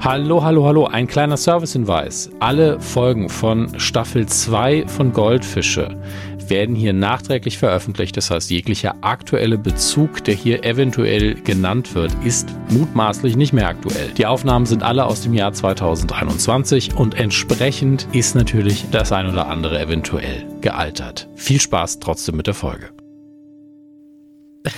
Hallo, hallo, hallo. Ein kleiner Servicehinweis. Alle Folgen von Staffel 2 von Goldfische werden hier nachträglich veröffentlicht. Das heißt, jeglicher aktuelle Bezug, der hier eventuell genannt wird, ist mutmaßlich nicht mehr aktuell. Die Aufnahmen sind alle aus dem Jahr 2021 und entsprechend ist natürlich das ein oder andere eventuell gealtert. Viel Spaß trotzdem mit der Folge.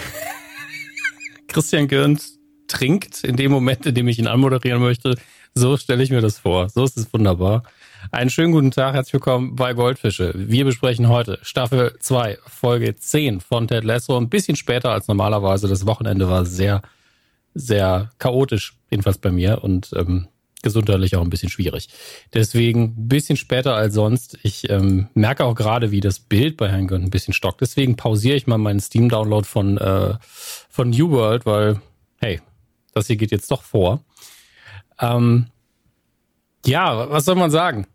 Christian Gürns trinkt in dem Moment, in dem ich ihn anmoderieren möchte. So stelle ich mir das vor. So ist es wunderbar. Einen schönen guten Tag, herzlich willkommen bei Goldfische. Wir besprechen heute Staffel 2, Folge 10 von Ted Lasso. Ein bisschen später als normalerweise. Das Wochenende war sehr, sehr chaotisch, jedenfalls bei mir und ähm, gesundheitlich auch ein bisschen schwierig. Deswegen ein bisschen später als sonst. Ich ähm, merke auch gerade, wie das Bild bei Herrn Gönn ein bisschen stockt. Deswegen pausiere ich mal meinen Steam-Download von, äh, von New World, weil, hey, das hier geht jetzt doch vor. Ähm, ja, was soll man sagen?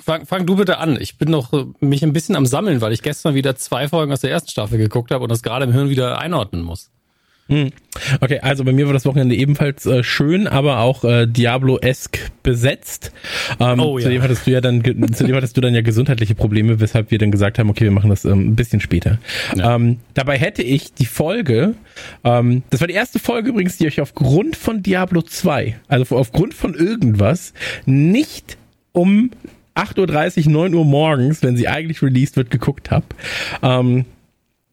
Fang, fang du bitte an. Ich bin noch äh, mich ein bisschen am Sammeln, weil ich gestern wieder zwei Folgen aus der ersten Staffel geguckt habe und das gerade im Hirn wieder einordnen muss. Hm. Okay, also bei mir war das Wochenende ebenfalls äh, schön, aber auch äh, Diablo-esque besetzt. Ähm, oh, ja. Zudem hattest du ja dann, zudem hattest du dann ja gesundheitliche Probleme, weshalb wir dann gesagt haben, okay, wir machen das ähm, ein bisschen später. Ja. Ähm, dabei hätte ich die Folge, ähm, das war die erste Folge übrigens, die ich aufgrund von Diablo 2, also aufgrund von irgendwas, nicht um 8.30 Uhr, 9 Uhr morgens, wenn sie eigentlich released wird, geguckt habe. Ähm,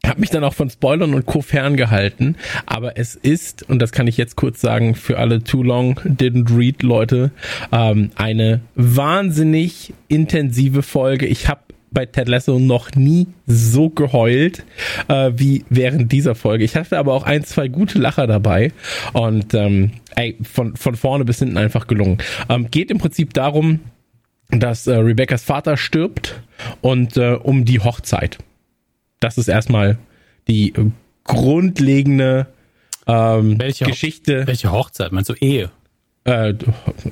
habe mich dann auch von Spoilern und Co. ferngehalten, aber es ist, und das kann ich jetzt kurz sagen, für alle Too Long Didn't Read Leute, ähm, eine wahnsinnig intensive Folge. Ich habe bei Ted Lasso noch nie so geheult äh, wie während dieser Folge. Ich hatte aber auch ein, zwei gute Lacher dabei und ähm, ey, von, von vorne bis hinten einfach gelungen. Ähm, geht im Prinzip darum, dass äh, Rebecca's Vater stirbt und äh, um die Hochzeit. Das ist erstmal die grundlegende ähm, welche Geschichte. Ho welche Hochzeit? Meinst du Ehe? Äh,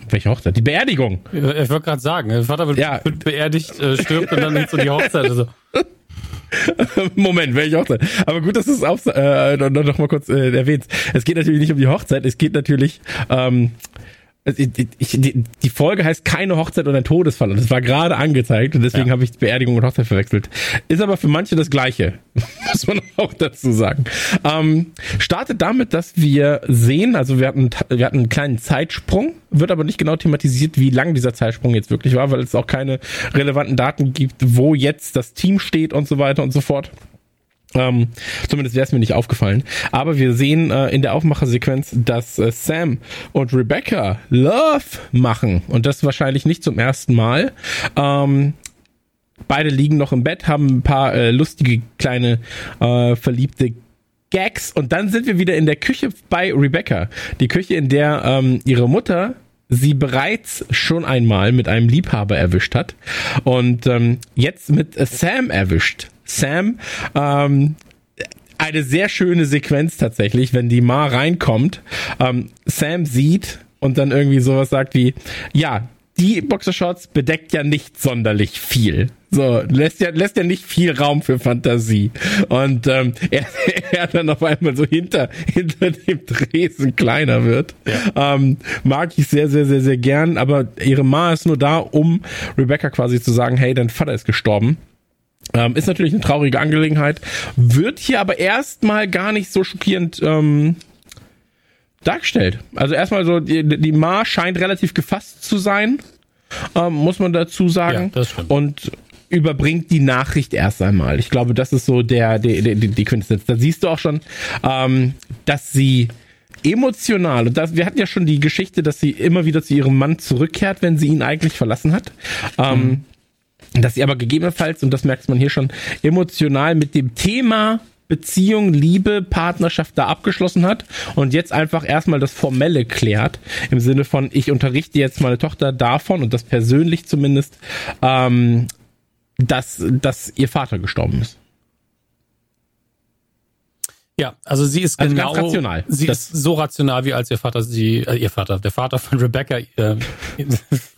welche Hochzeit? Die Beerdigung. Ich, ich wollte gerade sagen, der Vater wird, ja. wird beerdigt, äh, stirbt und dann geht so die Hochzeit. Also. Moment, welche Hochzeit? Aber gut, dass du es auch äh, noch, noch mal kurz äh, erwähnst. Es geht natürlich nicht um die Hochzeit, es geht natürlich ähm, ich, ich, die, Folge heißt keine Hochzeit oder ein Todesfall. Und das war gerade angezeigt und deswegen ja. habe ich Beerdigung und Hochzeit verwechselt. Ist aber für manche das Gleiche, muss man auch dazu sagen. Ähm, startet damit, dass wir sehen, also wir hatten, wir hatten einen kleinen Zeitsprung, wird aber nicht genau thematisiert, wie lang dieser Zeitsprung jetzt wirklich war, weil es auch keine relevanten Daten gibt, wo jetzt das Team steht und so weiter und so fort. Ähm, zumindest wäre es mir nicht aufgefallen. Aber wir sehen äh, in der Aufmachersequenz, dass äh, Sam und Rebecca Love machen. Und das wahrscheinlich nicht zum ersten Mal. Ähm, beide liegen noch im Bett, haben ein paar äh, lustige kleine äh, verliebte Gags. Und dann sind wir wieder in der Küche bei Rebecca. Die Küche, in der ähm, ihre Mutter sie bereits schon einmal mit einem Liebhaber erwischt hat und ähm, jetzt mit Sam erwischt. Sam. Ähm, eine sehr schöne Sequenz tatsächlich, wenn die Ma reinkommt, ähm, Sam sieht und dann irgendwie sowas sagt wie, ja, die Boxershorts bedeckt ja nicht sonderlich viel. So, lässt ja, lässt ja nicht viel Raum für Fantasie. Und ähm, er, er dann auf einmal so hinter, hinter dem Dresen kleiner wird. Ja. Ähm, mag ich sehr, sehr, sehr, sehr gern. Aber ihre Ma ist nur da, um Rebecca quasi zu sagen, hey, dein Vater ist gestorben. Ähm, ist natürlich eine traurige Angelegenheit, wird hier aber erstmal gar nicht so schockierend ähm, dargestellt. Also erstmal so, die, die Ma scheint relativ gefasst zu sein, ähm, muss man dazu sagen. Ja. Und überbringt die Nachricht erst einmal. Ich glaube, das ist so der, der, der die Quintessenz. Da siehst du auch schon, ähm, dass sie emotional, und das, wir hatten ja schon die Geschichte, dass sie immer wieder zu ihrem Mann zurückkehrt, wenn sie ihn eigentlich verlassen hat. Ähm, mhm dass sie aber gegebenenfalls, und das merkt man hier schon, emotional mit dem Thema Beziehung, Liebe, Partnerschaft da abgeschlossen hat und jetzt einfach erstmal das Formelle klärt, im Sinne von, ich unterrichte jetzt meine Tochter davon und das persönlich zumindest, ähm, dass, dass ihr Vater gestorben ist. Ja, also sie ist also genau rational. Sie das ist so rational, wie als ihr Vater sie, äh, ihr Vater, der Vater von Rebecca. Äh,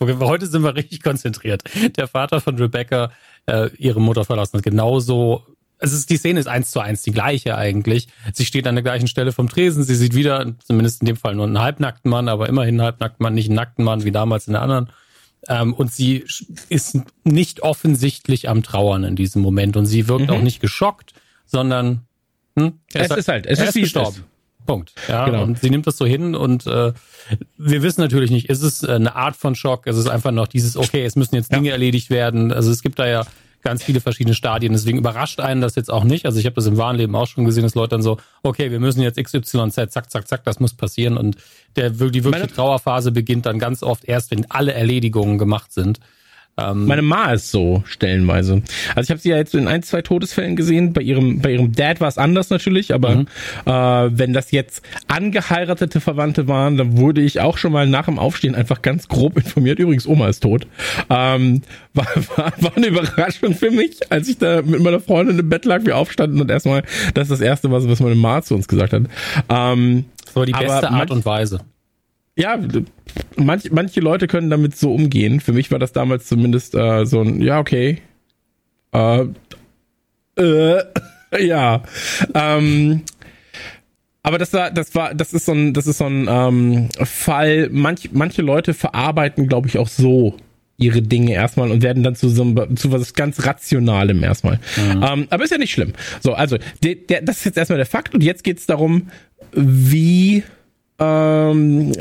heute sind wir richtig konzentriert. Der Vater von Rebecca äh, ihre Mutter verlassen hat. Genauso es ist, die Szene ist eins zu eins die gleiche eigentlich. Sie steht an der gleichen Stelle vom Tresen, sie sieht wieder, zumindest in dem Fall nur einen halbnackten Mann, aber immerhin einen halbnackten Mann, nicht einen nackten Mann wie damals in der anderen. Ähm, und sie ist nicht offensichtlich am Trauern in diesem Moment und sie wirkt mhm. auch nicht geschockt, sondern hm, es ist, ist halt, es ist, ist gestorben. Punkt. Ja, genau. und sie nimmt das so hin und äh, wir wissen natürlich nicht, ist es eine Art von Schock, ist es einfach noch dieses, okay, es müssen jetzt Dinge ja. erledigt werden. Also es gibt da ja ganz viele verschiedene Stadien. Deswegen überrascht einen das jetzt auch nicht. Also ich habe das im wahren Leben auch schon gesehen, dass Leute dann so, okay, wir müssen jetzt XYZ, zack, zack, zack, das muss passieren. Und der, die wirkliche Trauerphase beginnt dann ganz oft erst, wenn alle Erledigungen gemacht sind. Ähm, Meine Ma ist so stellenweise. Also ich habe sie ja jetzt in ein, zwei Todesfällen gesehen. Bei ihrem, bei ihrem Dad war es anders natürlich, aber mhm. äh, wenn das jetzt angeheiratete Verwandte waren, dann wurde ich auch schon mal nach dem Aufstehen einfach ganz grob informiert. Übrigens, Oma ist tot. Ähm, war, war, war eine Überraschung für mich, als ich da mit meiner Freundin im Bett lag, wir aufstanden und erstmal, das ist das Erste, was, was meine Ma zu uns gesagt hat. Ähm, das war die beste Art und Weise ja, manch, manche Leute können damit so umgehen. Für mich war das damals zumindest äh, so ein, ja, okay. Äh, äh, ja. Ähm, aber das war, das war, das ist so ein, das ist so ein ähm, Fall. Manch, manche Leute verarbeiten, glaube ich, auch so ihre Dinge erstmal und werden dann zu so einem, zu was ganz Rationalem erstmal. Mhm. Ähm, aber ist ja nicht schlimm. So, also, der, der, das ist jetzt erstmal der Fakt und jetzt geht's darum, wie ähm,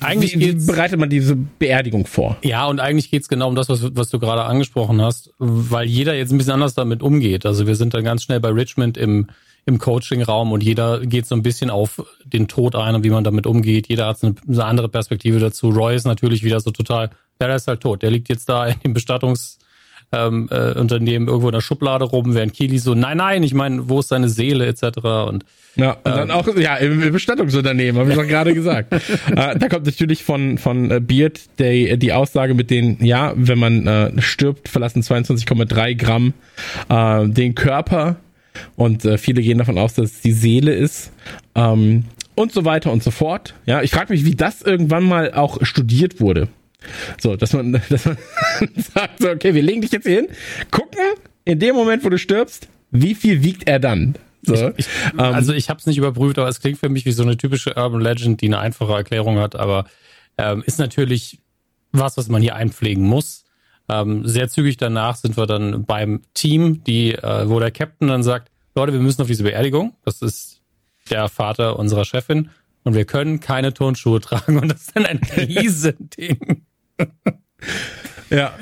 eigentlich wie, wie bereitet man diese Beerdigung vor? Ja, und eigentlich geht's genau um das, was, was du gerade angesprochen hast, weil jeder jetzt ein bisschen anders damit umgeht. Also wir sind dann ganz schnell bei Richmond im, im Coaching-Raum und jeder geht so ein bisschen auf den Tod ein und wie man damit umgeht. Jeder hat eine, eine andere Perspektive dazu. Roy ist natürlich wieder so total, der ist halt tot. Der liegt jetzt da in dem Bestattungs- ähm, äh, Unternehmen irgendwo in der Schublade rum, während Kili so, nein, nein, ich meine, wo ist seine Seele etc. Und ja, und dann ähm, auch, ja, im Bestattungsunternehmen, habe ich doch gerade gesagt. äh, da kommt natürlich von, von äh, Beard die, die Aussage mit den, ja, wenn man äh, stirbt, verlassen 22,3 Gramm äh, den Körper und äh, viele gehen davon aus, dass es die Seele ist. Ähm, und so weiter und so fort. Ja, ich frage mich, wie das irgendwann mal auch studiert wurde. So, dass man, dass man sagt, so, okay, wir legen dich jetzt hier hin, gucken, in dem Moment, wo du stirbst, wie viel wiegt er dann? So. Ich, ich, ähm, also ich habe es nicht überprüft, aber es klingt für mich wie so eine typische Urban Legend, die eine einfache Erklärung hat, aber ähm, ist natürlich was, was man hier einpflegen muss. Ähm, sehr zügig danach sind wir dann beim Team, die, äh, wo der Captain dann sagt, Leute, wir müssen auf diese Beerdigung. Das ist der Vater unserer Chefin und wir können keine Turnschuhe tragen und das ist dann ein Riesending ja.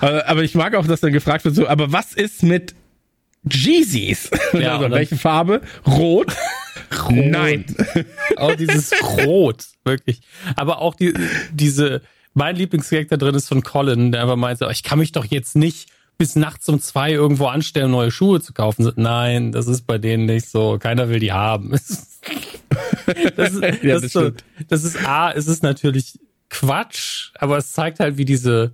Aber ich mag auch, dass dann gefragt wird, so, aber was ist mit Jeezys? Ja, also, welche Farbe? Rot? Rot. Nein. Auch dieses Rot, wirklich. Aber auch die, diese, mein Lieblingsgag da drin ist von Colin, der einfach meinte, ich kann mich doch jetzt nicht bis nachts um zwei irgendwo anstellen, neue Schuhe zu kaufen. Nein, das ist bei denen nicht so. Keiner will die haben. Das ist, das, ja, das, ist so, das ist A, es ist natürlich Quatsch, aber es zeigt halt, wie diese,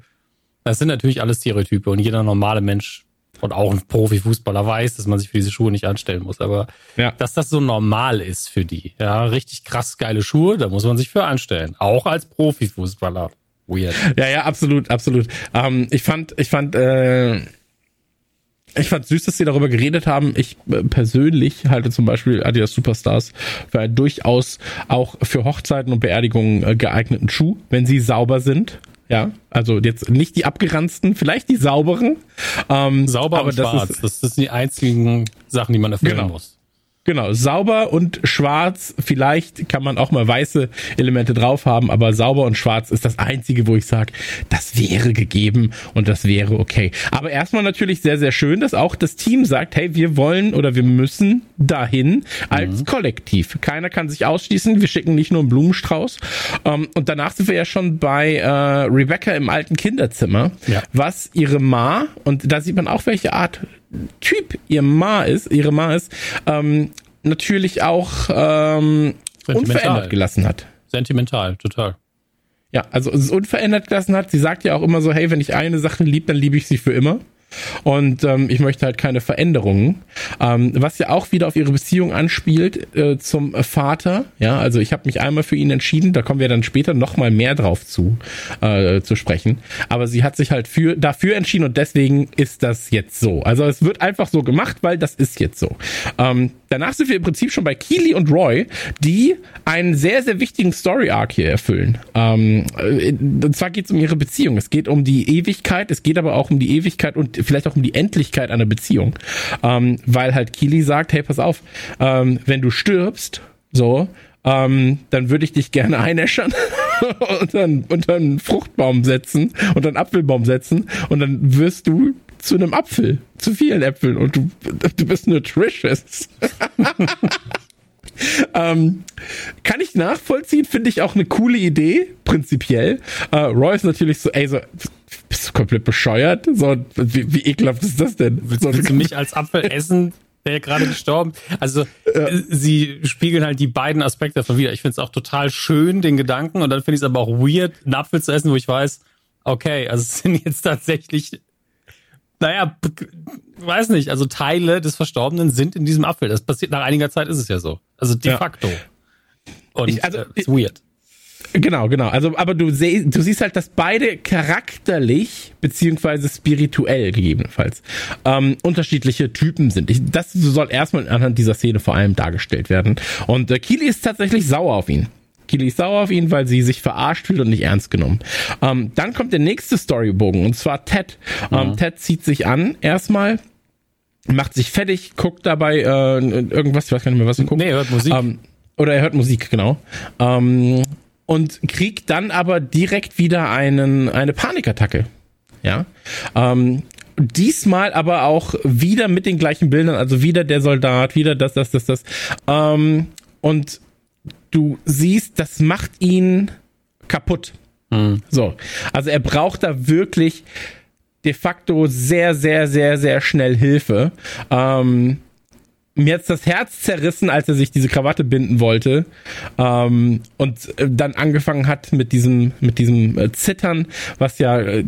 das sind natürlich alles Stereotype und jeder normale Mensch und auch ein Profifußballer weiß, dass man sich für diese Schuhe nicht anstellen muss. Aber ja. dass das so normal ist für die, ja, richtig krass geile Schuhe, da muss man sich für anstellen. Auch als Profifußballer. Weird. Ja, ja, absolut, absolut. Ähm, ich fand, ich fand, äh, ich fand süß, dass sie darüber geredet haben. Ich äh, persönlich halte zum Beispiel Adidas Superstars für einen durchaus auch für Hochzeiten und Beerdigungen äh, geeigneten Schuh, wenn sie sauber sind. Ja, also jetzt nicht die abgeranzten, vielleicht die sauberen. Ähm, Sauber aber und das schwarz, ist, das sind die einzigen Sachen, die man erfüllen genau. muss. Genau, sauber und schwarz. Vielleicht kann man auch mal weiße Elemente drauf haben, aber sauber und schwarz ist das einzige, wo ich sage, das wäre gegeben und das wäre okay. Aber erstmal natürlich sehr, sehr schön, dass auch das Team sagt, hey, wir wollen oder wir müssen dahin als mhm. Kollektiv. Keiner kann sich ausschließen. Wir schicken nicht nur einen Blumenstrauß. Ähm, und danach sind wir ja schon bei äh, Rebecca im alten Kinderzimmer, ja. was ihre Ma, und da sieht man auch, welche Art Typ ihr Ma ist, ihre Ma ist, ähm, natürlich auch ähm, unverändert gelassen hat. Sentimental, total. Ja, also es ist unverändert gelassen hat. Sie sagt ja auch immer so, hey, wenn ich eine Sache liebe, dann liebe ich sie für immer. Und ähm, ich möchte halt keine Veränderungen. Ähm, was ja auch wieder auf ihre Beziehung anspielt äh, zum Vater. Ja, also ich habe mich einmal für ihn entschieden, da kommen wir dann später noch mal mehr drauf zu, äh, zu sprechen. Aber sie hat sich halt für, dafür entschieden und deswegen ist das jetzt so. Also es wird einfach so gemacht, weil das ist jetzt so. Ähm, danach sind wir im Prinzip schon bei Keely und Roy, die einen sehr, sehr wichtigen Story-Arc hier erfüllen. Ähm, äh, und zwar geht es um ihre Beziehung. Es geht um die Ewigkeit, es geht aber auch um die Ewigkeit und vielleicht auch um die Endlichkeit einer Beziehung. Ähm, weil halt Keely sagt, hey, pass auf, ähm, wenn du stirbst, so, ähm, dann würde ich dich gerne einäschern und dann unter einen Fruchtbaum setzen und einen Apfelbaum setzen und dann wirst du zu einem Apfel, zu vielen Äpfeln und du, du bist nutritious. ähm, kann ich nachvollziehen, finde ich auch eine coole Idee, prinzipiell. Äh, Roy ist natürlich so, ey, so, bist du komplett bescheuert? So, wie, wie ekelhaft ist das denn? Willst, so, willst du mich als Apfel essen? der gerade gestorben. Also ja. sie spiegeln halt die beiden Aspekte davon wieder. Ich finde es auch total schön, den Gedanken, und dann finde ich es aber auch weird, einen Apfel zu essen, wo ich weiß, okay, also es sind jetzt tatsächlich, naja, weiß nicht, also Teile des Verstorbenen sind in diesem Apfel. Das passiert nach einiger Zeit, ist es ja so. Also de ja. facto. Und ich, also, äh, ist weird. Genau, genau. Also, aber du, seh, du siehst halt, dass beide charakterlich beziehungsweise spirituell gegebenenfalls ähm, unterschiedliche Typen sind. Ich, das soll erstmal anhand dieser Szene vor allem dargestellt werden. Und äh, Kili ist tatsächlich sauer auf ihn. Kili ist sauer auf ihn, weil sie sich verarscht fühlt und nicht ernst genommen. Ähm, dann kommt der nächste Storybogen und zwar Ted. Ähm, Ted zieht sich an erstmal macht sich fertig, guckt dabei äh, irgendwas, ich weiß gar nicht mehr, was er guckt. Nee, er hört Musik. Ähm, oder er hört Musik, genau. Ähm, und kriegt dann aber direkt wieder einen, eine Panikattacke. Ja. Ähm, diesmal aber auch wieder mit den gleichen Bildern, also wieder der Soldat, wieder das, das, das, das. Ähm, und du siehst, das macht ihn kaputt. Mhm. So. Also er braucht da wirklich de facto sehr, sehr, sehr, sehr schnell Hilfe. Ähm, mir jetzt das Herz zerrissen, als er sich diese Krawatte binden wollte ähm, und äh, dann angefangen hat mit diesem mit diesem äh, Zittern, was ja äh,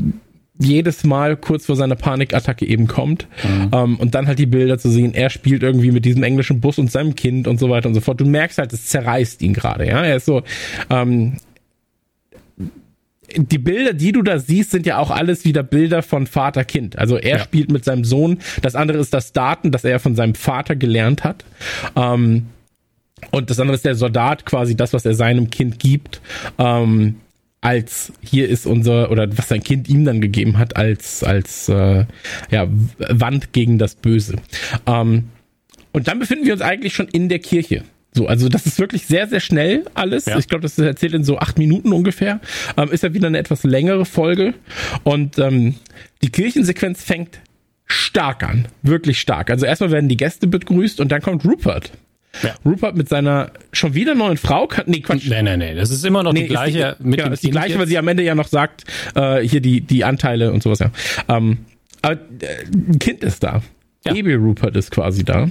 jedes Mal kurz vor seiner Panikattacke eben kommt mhm. ähm, und dann halt die Bilder zu sehen, er spielt irgendwie mit diesem englischen Bus und seinem Kind und so weiter und so fort. Du merkst halt, es zerreißt ihn gerade, ja. Er ist so, ähm, die Bilder, die du da siehst, sind ja auch alles wieder Bilder von Vater-Kind. Also er ja. spielt mit seinem Sohn. Das andere ist das Daten, das er von seinem Vater gelernt hat. Ähm, und das andere ist der Soldat, quasi das, was er seinem Kind gibt. Ähm, als hier ist unser oder was sein Kind ihm dann gegeben hat als als äh, ja Wand gegen das Böse. Ähm, und dann befinden wir uns eigentlich schon in der Kirche. So, also das ist wirklich sehr, sehr schnell alles. Ja. Ich glaube, das erzählt in so acht Minuten ungefähr. Ähm, ist ja wieder eine etwas längere Folge. Und ähm, die Kirchensequenz fängt stark an. Wirklich stark. Also erstmal werden die Gäste begrüßt und dann kommt Rupert. Ja. Rupert mit seiner schon wieder neuen Frau. Nee, Quatsch. Nee, nee, nee. Das ist immer noch nee, die gleiche. Die, mit ja, ist die gleiche, weil sie am Ende ja noch sagt, äh, hier die, die Anteile und sowas, ja. Ähm, aber äh, ein Kind ist da. Ja. Baby Rupert ist quasi da.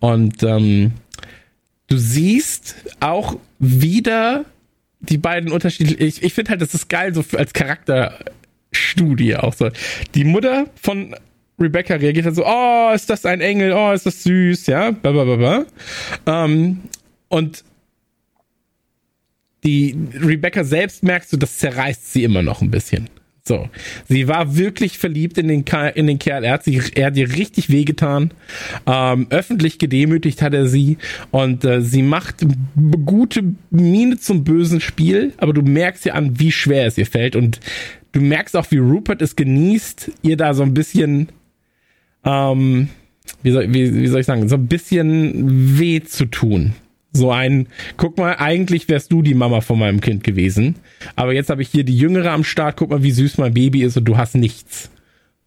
Und ähm, du siehst auch wieder die beiden unterschiedlichen. Ich, ich finde halt, das ist geil, so als Charakterstudie auch so. Die Mutter von Rebecca reagiert halt so, oh, ist das ein Engel, oh, ist das süß, ja, blablabla. Ähm, und die Rebecca selbst merkst du, das zerreißt sie immer noch ein bisschen. So. Sie war wirklich verliebt in den, in den Kerl. Er hat, sie, er hat ihr richtig wehgetan. Ähm, öffentlich gedemütigt hat er sie. Und äh, sie macht gute Miene zum bösen Spiel. Aber du merkst ja an, wie schwer es ihr fällt. Und du merkst auch, wie Rupert es genießt, ihr da so ein bisschen, ähm, wie soll, wie, wie soll ich sagen, so ein bisschen weh zu tun. So ein, guck mal, eigentlich wärst du die Mama von meinem Kind gewesen. Aber jetzt habe ich hier die Jüngere am Start, guck mal, wie süß mein Baby ist und du hast nichts.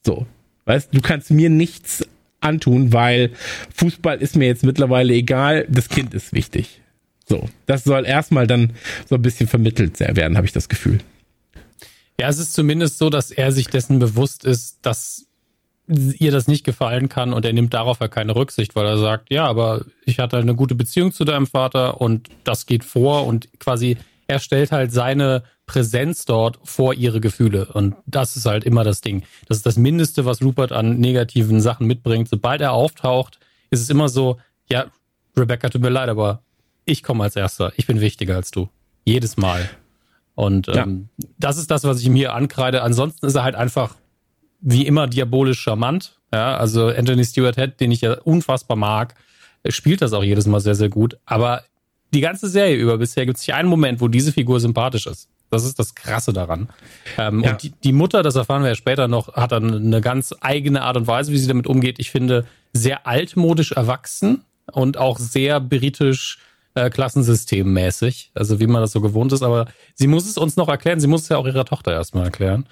So. Weißt du, kannst mir nichts antun, weil Fußball ist mir jetzt mittlerweile egal, das Kind ist wichtig. So. Das soll erstmal dann so ein bisschen vermittelt werden, habe ich das Gefühl. Ja, es ist zumindest so, dass er sich dessen bewusst ist, dass ihr das nicht gefallen kann und er nimmt darauf ja keine Rücksicht, weil er sagt, ja, aber ich hatte eine gute Beziehung zu deinem Vater und das geht vor und quasi er stellt halt seine Präsenz dort vor ihre Gefühle. Und das ist halt immer das Ding. Das ist das Mindeste, was Rupert an negativen Sachen mitbringt. Sobald er auftaucht, ist es immer so, ja, Rebecca, tut mir leid, aber ich komme als Erster. Ich bin wichtiger als du. Jedes Mal. Und ähm, ja. das ist das, was ich ihm hier ankreide. Ansonsten ist er halt einfach wie immer diabolisch charmant. Ja, also Anthony Stewart Head, den ich ja unfassbar mag, spielt das auch jedes Mal sehr, sehr gut. Aber die ganze Serie über bisher gibt es nicht einen Moment, wo diese Figur sympathisch ist. Das ist das Krasse daran. Ähm, ja. Und die, die, Mutter, das erfahren wir ja später noch, hat dann eine ganz eigene Art und Weise, wie sie damit umgeht. Ich finde, sehr altmodisch erwachsen und auch sehr britisch äh, Klassensystemmäßig, also wie man das so gewohnt ist. Aber sie muss es uns noch erklären. Sie muss es ja auch ihrer Tochter erstmal erklären.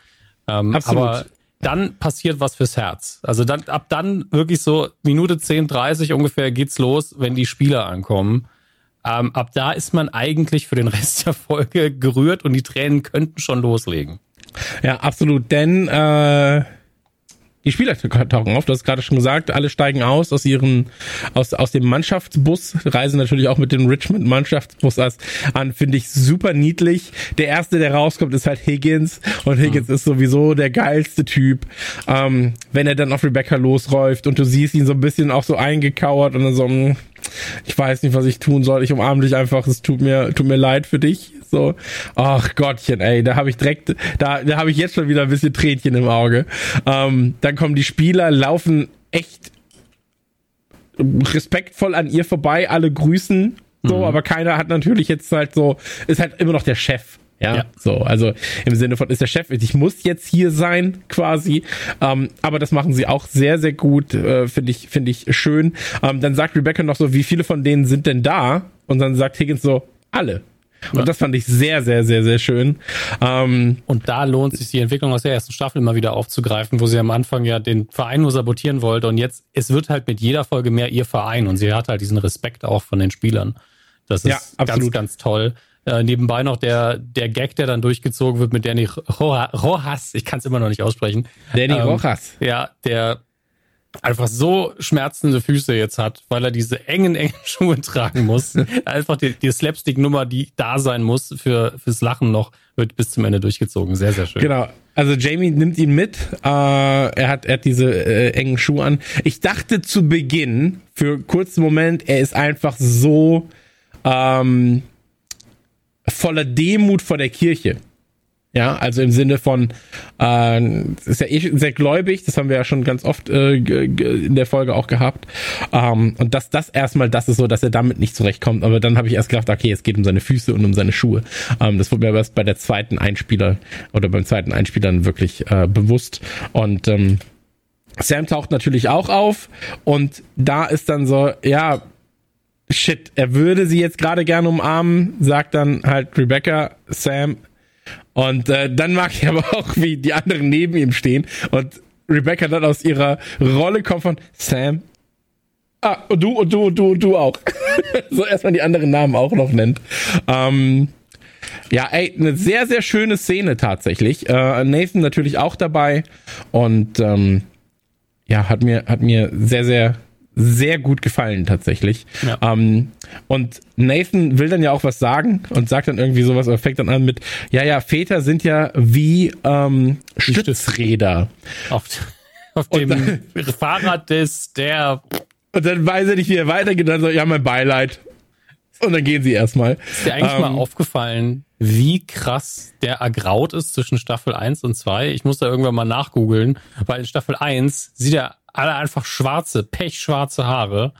Ähm, Absolut. Aber dann passiert was fürs Herz. Also dann, ab dann wirklich so Minute 10, 30 ungefähr geht's los, wenn die Spieler ankommen. Ähm, ab da ist man eigentlich für den Rest der Folge gerührt und die Tränen könnten schon loslegen. Ja, absolut. Denn äh, die Spieler tauchen auf, du hast gerade schon gesagt, alle steigen aus aus ihren, aus, aus dem Mannschaftsbus, reisen natürlich auch mit dem Richmond Mannschaftsbus an, finde ich super niedlich. Der erste, der rauskommt, ist halt Higgins und Higgins mhm. ist sowieso der geilste Typ. Ähm, wenn er dann auf Rebecca losläuft und du siehst ihn so ein bisschen auch so eingekauert und dann so, hm, ich weiß nicht, was ich tun soll, ich umarme dich einfach, es tut mir, tut mir leid für dich, so, ach Gottchen, ey, da habe ich direkt, da, da habe ich jetzt schon wieder ein bisschen Tränchen im Auge. Ähm, dann kommen die Spieler, laufen echt respektvoll an ihr vorbei, alle grüßen so, mhm. aber keiner hat natürlich jetzt halt so, ist halt immer noch der Chef. Ja, ja, so, also im Sinne von ist der Chef, ich muss jetzt hier sein, quasi. Ähm, aber das machen sie auch sehr, sehr gut, äh, finde ich, finde ich schön. Ähm, dann sagt Rebecca noch so, wie viele von denen sind denn da? Und dann sagt Higgins so, alle. Und ja. das fand ich sehr, sehr, sehr, sehr schön. Ähm, und da lohnt sich die Entwicklung aus der ersten Staffel immer wieder aufzugreifen, wo sie am Anfang ja den Verein nur sabotieren wollte. Und jetzt, es wird halt mit jeder Folge mehr ihr Verein und sie hat halt diesen Respekt auch von den Spielern. Das ist ja, ganz, ganz toll. Äh, nebenbei noch der, der Gag, der dann durchgezogen wird mit Danny Rojas, ich kann es immer noch nicht aussprechen. Danny ähm, Rojas. Ja, der einfach so schmerzende Füße jetzt hat, weil er diese engen, engen Schuhe tragen muss. einfach die, die Slapstick-Nummer, die da sein muss für fürs Lachen noch, wird bis zum Ende durchgezogen. Sehr, sehr schön. Genau. Also Jamie nimmt ihn mit. Äh, er hat er hat diese äh, engen Schuhe an. Ich dachte zu Beginn für einen kurzen Moment, er ist einfach so ähm, voller Demut vor der Kirche. Ja, also im Sinne von, äh, ist ja eh sehr gläubig, das haben wir ja schon ganz oft äh, in der Folge auch gehabt. Ähm, und dass das erstmal das ist so, dass er damit nicht zurechtkommt. Aber dann habe ich erst gedacht, okay, es geht um seine Füße und um seine Schuhe. Ähm, das wurde mir aber erst bei der zweiten Einspieler oder beim zweiten Einspieler wirklich äh, bewusst. Und ähm, Sam taucht natürlich auch auf und da ist dann so, ja, shit, er würde sie jetzt gerade gerne umarmen, sagt dann halt Rebecca, Sam, und äh, dann mag ich aber auch, wie die anderen neben ihm stehen und Rebecca dann aus ihrer Rolle kommt von Sam. Ah, und du, und du, und du, und du auch. so erstmal die anderen Namen auch noch nennt. Ähm, ja, ey, eine sehr, sehr schöne Szene tatsächlich. Äh, Nathan natürlich auch dabei. Und ähm, ja, hat mir, hat mir sehr, sehr sehr gut gefallen tatsächlich. Ja. Ähm, und Nathan will dann ja auch was sagen und sagt dann irgendwie sowas oder fängt dann an mit, ja, ja, Väter sind ja wie ähm, Stützräder. Auf, auf dem dann, Fahrrad des, der... Und dann weiß er nicht, wie er weitergeht, dann so, ja, mein Beileid. Und dann gehen sie erstmal. Ist dir eigentlich ähm, mal aufgefallen, wie krass der ergraut ist zwischen Staffel 1 und 2? Ich muss da irgendwann mal nachgoogeln, weil in Staffel 1 sieht er alle einfach schwarze, pechschwarze Haare.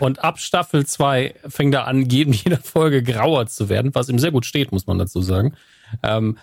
Und ab Staffel 2 fängt er an, in jeder Folge grauer zu werden, was ihm sehr gut steht, muss man dazu sagen. Ähm,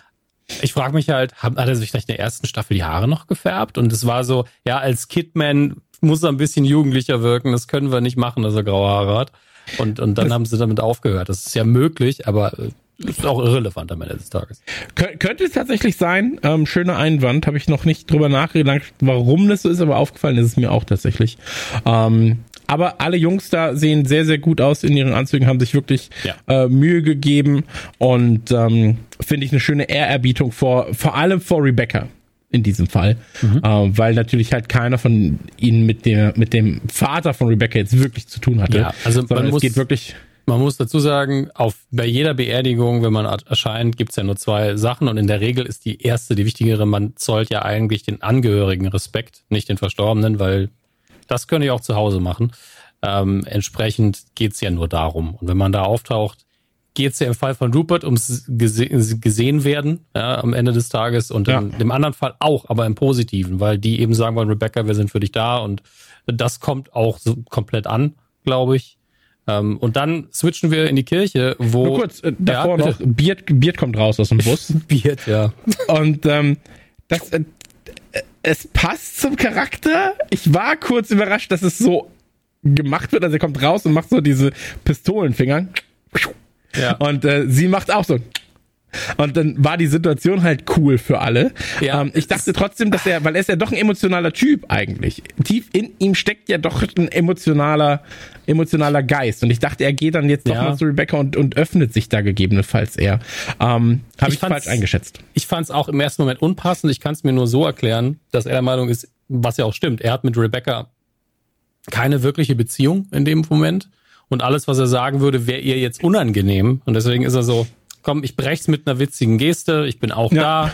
ich frage mich halt, hat, hat er sich vielleicht in der ersten Staffel die Haare noch gefärbt? Und es war so, ja, als Kidman muss er ein bisschen jugendlicher wirken, das können wir nicht machen, dass er graue Haare hat. Und, und dann haben sie damit aufgehört. Das ist ja möglich, aber äh, ist auch irrelevant am Ende des Tages. Kön könnte es tatsächlich sein. Ähm, schöner Einwand. Habe ich noch nicht drüber nachgedacht, warum das so ist, aber aufgefallen ist es mir auch tatsächlich. Ähm, aber alle Jungs da sehen sehr, sehr gut aus in ihren Anzügen, haben sich wirklich ja. äh, Mühe gegeben und ähm, finde ich eine schöne Ehrerbietung vor, vor allem vor Rebecca in diesem Fall, mhm. äh, weil natürlich halt keiner von ihnen mit der mit dem Vater von Rebecca jetzt wirklich zu tun hatte. Ja, also man muss, es geht wirklich Man muss dazu sagen, auf, bei jeder Beerdigung, wenn man erscheint, gibt's ja nur zwei Sachen und in der Regel ist die erste, die wichtigere, man zollt ja eigentlich den Angehörigen Respekt, nicht den Verstorbenen, weil das könnt ihr auch zu Hause machen. Ähm, entsprechend geht's ja nur darum. Und wenn man da auftaucht, geht's ja im Fall von Rupert ums gese gesehen werden ja, am Ende des Tages und ja. in dem anderen Fall auch, aber im Positiven, weil die eben sagen wollen, Rebecca, wir sind für dich da und das kommt auch so komplett an, glaube ich. Ähm, und dann switchen wir in die Kirche, wo. Nur kurz, äh, davor ja, noch, Beard, Beard kommt raus aus dem Bus. Beard, ja. Und ähm, das, äh, es passt zum Charakter. Ich war kurz überrascht, dass es so gemacht wird. Also er kommt raus und macht so diese Pistolenfinger. Ja. Und äh, sie macht auch so. Und dann war die Situation halt cool für alle. Ja, ähm, ich dachte trotzdem, dass er, weil er ist ja doch ein emotionaler Typ eigentlich. Tief in ihm steckt ja doch ein emotionaler, emotionaler Geist. Und ich dachte, er geht dann jetzt doch ja. mal zu Rebecca und, und öffnet sich da gegebenenfalls eher. Ähm, Habe ich, ich falsch eingeschätzt. Ich fand es auch im ersten Moment unpassend. Ich kann es mir nur so erklären, dass er der Meinung ist, was ja auch stimmt. Er hat mit Rebecca keine wirkliche Beziehung in dem Moment. Und alles, was er sagen würde, wäre ihr jetzt unangenehm. Und deswegen ist er so, komm, ich brech's mit einer witzigen Geste, ich bin auch ja. da.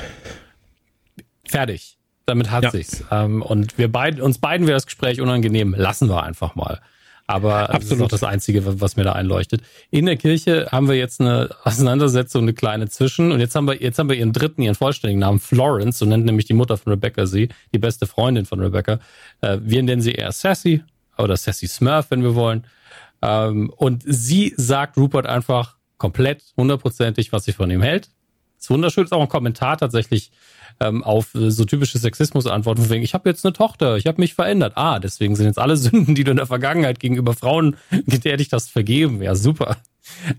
Fertig. Damit hat ja. sich's. Ähm, und wir beiden, uns beiden wäre das Gespräch unangenehm. Lassen wir einfach mal. Aber Absolut. das ist auch das Einzige, was mir da einleuchtet. In der Kirche haben wir jetzt eine Auseinandersetzung, eine kleine Zwischen. Und jetzt haben wir, jetzt haben wir ihren dritten, ihren vollständigen Namen, Florence, so nennt nämlich die Mutter von Rebecca sie, die beste Freundin von Rebecca. Äh, wir nennen sie eher Sassy oder Sassy Smurf, wenn wir wollen. Ähm, und sie sagt Rupert einfach, komplett hundertprozentig, was sie von ihm hält. ist wunderschön, ist auch ein Kommentar tatsächlich ähm, auf äh, so typische Sexismus-Antworten, von wegen, ich habe jetzt eine Tochter, ich habe mich verändert. Ah, deswegen sind jetzt alle Sünden, die du in der Vergangenheit gegenüber Frauen getätigt hast, vergeben. Ja, super.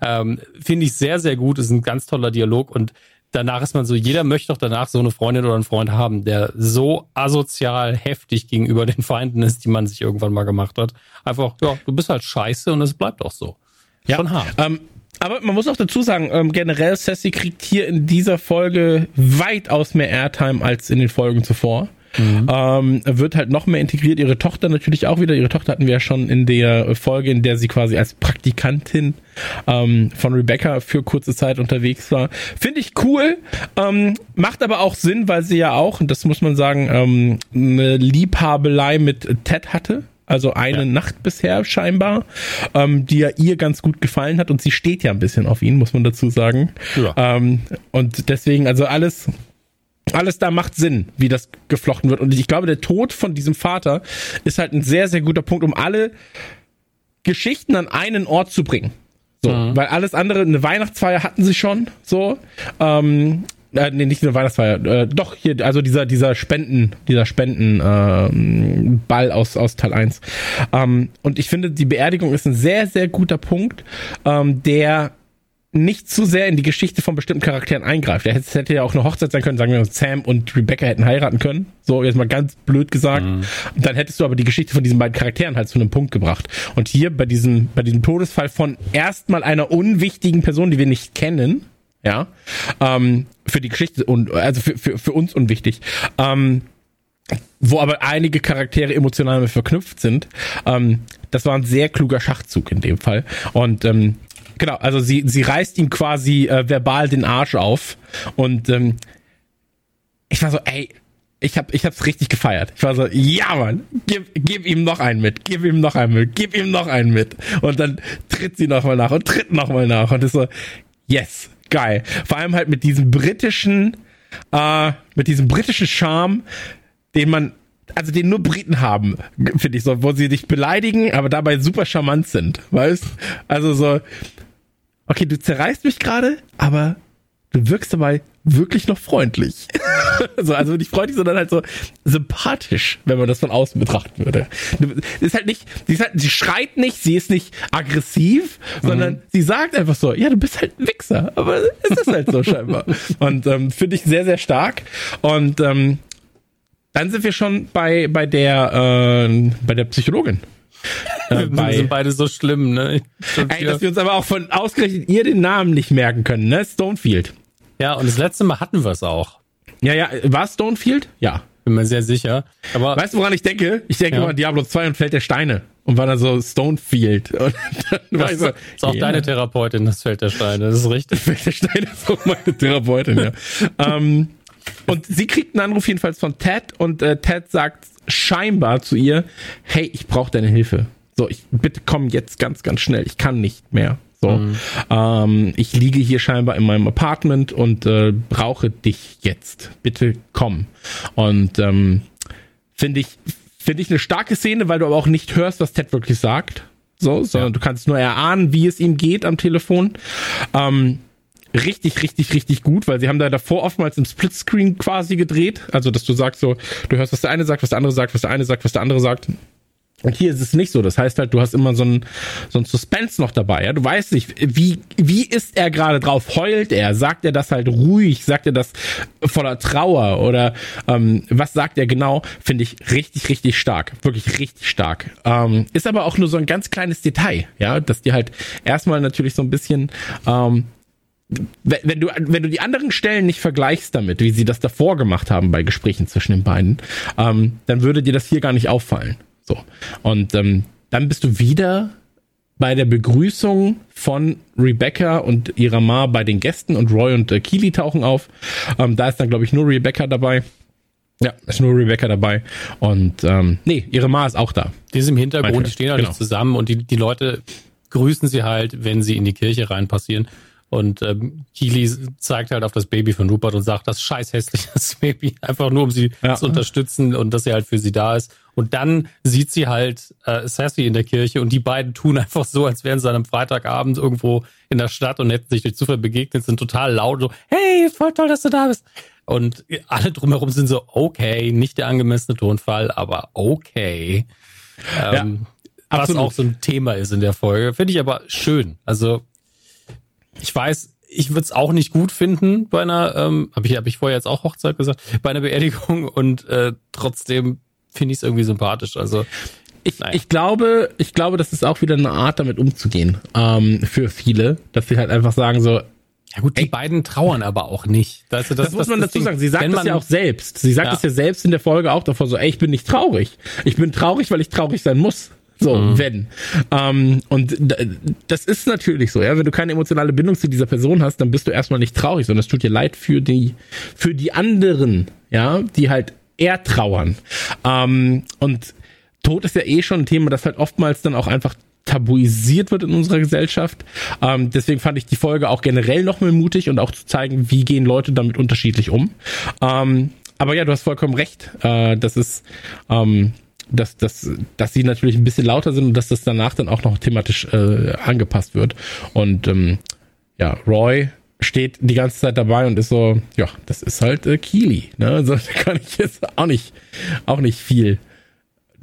Ähm, Finde ich sehr, sehr gut, ist ein ganz toller Dialog und danach ist man so, jeder möchte doch danach so eine Freundin oder einen Freund haben, der so asozial heftig gegenüber den Feinden ist, die man sich irgendwann mal gemacht hat. Einfach, ja, du bist halt scheiße und es bleibt auch so. Ja. Schon hart. Ähm, aber man muss auch dazu sagen, ähm, generell Sassy kriegt hier in dieser Folge weitaus mehr Airtime als in den Folgen zuvor. Mhm. Ähm, wird halt noch mehr integriert. Ihre Tochter natürlich auch wieder. Ihre Tochter hatten wir ja schon in der Folge, in der sie quasi als Praktikantin ähm, von Rebecca für kurze Zeit unterwegs war. Finde ich cool. Ähm, macht aber auch Sinn, weil sie ja auch, und das muss man sagen, ähm, eine Liebhabelei mit Ted hatte also eine ja. Nacht bisher scheinbar, ähm, die ja ihr ganz gut gefallen hat und sie steht ja ein bisschen auf ihn, muss man dazu sagen. Ja. Ähm, und deswegen, also alles, alles da macht Sinn, wie das geflochten wird. Und ich glaube, der Tod von diesem Vater ist halt ein sehr, sehr guter Punkt, um alle Geschichten an einen Ort zu bringen. So, mhm. weil alles andere, eine Weihnachtsfeier hatten sie schon, so. Ähm, äh, nee, nicht nur Weihnachtsfeier, äh, doch hier, also dieser, dieser Spenden, dieser Spendenball äh, Ball aus, aus Teil 1. Ähm, und ich finde, die Beerdigung ist ein sehr, sehr guter Punkt, ähm, der nicht zu sehr in die Geschichte von bestimmten Charakteren eingreift. Er hätte, hätte ja auch eine Hochzeit sein können, sagen wir, Sam und Rebecca hätten heiraten können. So, jetzt mal ganz blöd gesagt. Mhm. Dann hättest du aber die Geschichte von diesen beiden Charakteren halt zu einem Punkt gebracht. Und hier bei diesem, bei diesem Todesfall von erstmal einer unwichtigen Person, die wir nicht kennen, ja, ähm, für die Geschichte und also für, für, für uns unwichtig. Ähm, wo aber einige Charaktere emotional mit verknüpft sind. Ähm, das war ein sehr kluger Schachzug in dem Fall. Und ähm, genau, also sie, sie reißt ihm quasi äh, verbal den Arsch auf. Und ähm, ich war so, ey, ich hab, ich hab's richtig gefeiert. Ich war so, ja Mann, gib, gib ihm noch einen mit, gib ihm noch einen mit, gib ihm noch einen mit. Und dann tritt sie nochmal nach und tritt nochmal nach. Und ist so, yes, geil. Vor allem halt mit diesem britischen, äh, mit diesem britischen Charme, den man, also den nur Briten haben, finde ich so, wo sie dich beleidigen, aber dabei super charmant sind, weißt? Also so, okay, du zerreißt mich gerade, aber du wirkst dabei wirklich noch freundlich. so, also nicht freundlich, sondern halt so sympathisch, wenn man das von außen betrachten würde. ist halt nicht, sie, ist halt, sie schreit nicht, sie ist nicht aggressiv, mhm. sondern sie sagt einfach so, ja, du bist halt ein Wichser. Aber es ist halt so scheinbar. Und ähm, finde ich sehr, sehr stark. Und ähm, dann sind wir schon bei, bei der, äh, bei der Psychologin. Äh, wir sind beide so schlimm, ne? Ey, dass wir uns aber auch von ausgerechnet ihr den Namen nicht merken können, ne? Stonefield. Ja, und das letzte Mal hatten wir es auch. Ja, ja, war Stonefield? Ja. Bin mir sehr sicher. Aber weißt du, woran ich denke? Ich denke ja. mal Diablo 2 und Feld der Steine. und war dann so Stonefield. Und dann das war so, ist auch yeah. deine Therapeutin, das Feld der Steine, das ist richtig. Feld der Steine ist auch meine Therapeutin, ja. ähm, und sie kriegt einen Anruf jedenfalls von Ted und äh, Ted sagt scheinbar zu ihr, hey, ich brauche deine Hilfe. So, ich bitte komm jetzt ganz, ganz schnell. Ich kann nicht mehr. So, mhm. ähm, ich liege hier scheinbar in meinem Apartment und äh, brauche dich jetzt. Bitte komm. Und ähm, finde ich finde ich eine starke Szene, weil du aber auch nicht hörst, was Ted wirklich sagt. So, sondern ja. du kannst nur erahnen, wie es ihm geht am Telefon. Ähm, richtig, richtig, richtig gut, weil sie haben da davor oftmals im Splitscreen quasi gedreht. Also, dass du sagst so, du hörst, was der eine sagt, was der andere sagt, was der eine sagt, was der andere sagt. Und hier ist es nicht so. Das heißt halt, du hast immer so ein, so ein Suspense noch dabei. Ja? Du weißt nicht, wie, wie ist er gerade drauf? Heult er? Sagt er das halt ruhig? Sagt er das voller Trauer? Oder ähm, was sagt er genau? Finde ich richtig, richtig stark. Wirklich richtig stark. Ähm, ist aber auch nur so ein ganz kleines Detail, ja, dass dir halt erstmal natürlich so ein bisschen ähm, wenn du, wenn du die anderen Stellen nicht vergleichst damit, wie sie das davor gemacht haben bei Gesprächen zwischen den beiden, ähm, dann würde dir das hier gar nicht auffallen. So. Und ähm, dann bist du wieder bei der Begrüßung von Rebecca und ihrer Ma bei den Gästen und Roy und äh, Keely tauchen auf. Ähm, da ist dann, glaube ich, nur Rebecca dabei. Ja, ist nur Rebecca dabei. Und ähm, nee, ihre Ma ist auch da. Die ist im Hintergrund, die stehen halt genau. nicht zusammen und die, die Leute grüßen sie halt, wenn sie in die Kirche rein passieren. Und ähm, Keely zeigt halt auf das Baby von Rupert und sagt, das scheiß hässliches Baby, einfach nur um sie ja. zu unterstützen und dass sie halt für sie da ist. Und dann sieht sie halt äh, Sassy in der Kirche und die beiden tun einfach so, als wären sie an einem Freitagabend irgendwo in der Stadt und hätten sich durch Zufall begegnet, sind total laut, so, hey, voll toll, dass du da bist. Und alle drumherum sind so, okay, nicht der angemessene Tonfall, aber okay. Ähm, ja, was auch so ein Thema ist in der Folge. Finde ich aber schön. Also, ich weiß, ich würde es auch nicht gut finden bei einer, ähm, habe ich, hab ich vorher jetzt auch Hochzeit gesagt, bei einer Beerdigung und äh, trotzdem finde ich es irgendwie sympathisch. Also ich, ich glaube, ich glaube, das ist auch wieder eine Art, damit umzugehen ähm, für viele, dass sie halt einfach sagen so. Ja gut, die ey, beiden trauern aber auch nicht. Das, das, das muss man das dazu Ding. sagen. Sie sagt das ja auch selbst. Sie sagt es ja. ja selbst in der Folge auch davor so, ey, ich bin nicht traurig. Ich bin traurig, weil ich traurig sein muss. So, mhm. wenn. Ähm, und das ist natürlich so, ja. Wenn du keine emotionale Bindung zu dieser Person hast, dann bist du erstmal nicht traurig, sondern es tut dir leid für die, für die anderen, ja, die halt eher trauern. Ähm, und Tod ist ja eh schon ein Thema, das halt oftmals dann auch einfach tabuisiert wird in unserer Gesellschaft. Ähm, deswegen fand ich die Folge auch generell nochmal mutig und auch zu zeigen, wie gehen Leute damit unterschiedlich um. Ähm, aber ja, du hast vollkommen recht. Äh, das ist, ähm, dass, dass, dass sie natürlich ein bisschen lauter sind und dass das danach dann auch noch thematisch äh, angepasst wird. Und ähm, ja, Roy steht die ganze Zeit dabei und ist so, ja, das ist halt äh, Keely. Ne? Also da kann ich jetzt auch nicht, auch nicht viel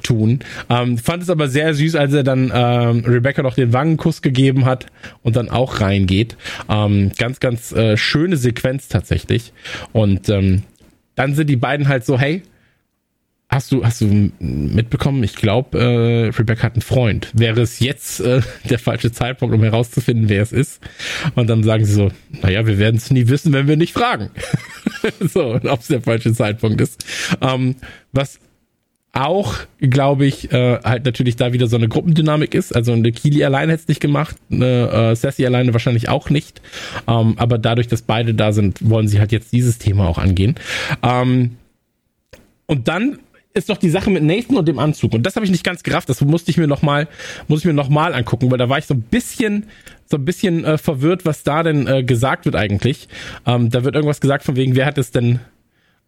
tun. Ähm, fand es aber sehr süß, als er dann ähm, Rebecca noch den Wangenkuss gegeben hat und dann auch reingeht. Ähm, ganz, ganz äh, schöne Sequenz tatsächlich. Und ähm, dann sind die beiden halt so, hey, Hast du, hast du mitbekommen? Ich glaube, äh, Rebecca hat einen Freund. Wäre es jetzt äh, der falsche Zeitpunkt, um herauszufinden, wer es ist? Und dann sagen sie so, naja, wir werden es nie wissen, wenn wir nicht fragen. so, ob es der falsche Zeitpunkt ist. Ähm, was auch, glaube ich, äh, halt natürlich da wieder so eine Gruppendynamik ist. Also eine Kili allein hätte es nicht gemacht, eine äh, Sassy alleine wahrscheinlich auch nicht. Ähm, aber dadurch, dass beide da sind, wollen sie halt jetzt dieses Thema auch angehen. Ähm, und dann ist doch die Sache mit Nathan und dem Anzug. Und das habe ich nicht ganz gerafft. Das musste ich mir noch mal, muss ich mir noch mal angucken, weil da war ich so ein bisschen, so ein bisschen äh, verwirrt, was da denn äh, gesagt wird eigentlich. Ähm, da wird irgendwas gesagt von wegen, wer hat es denn?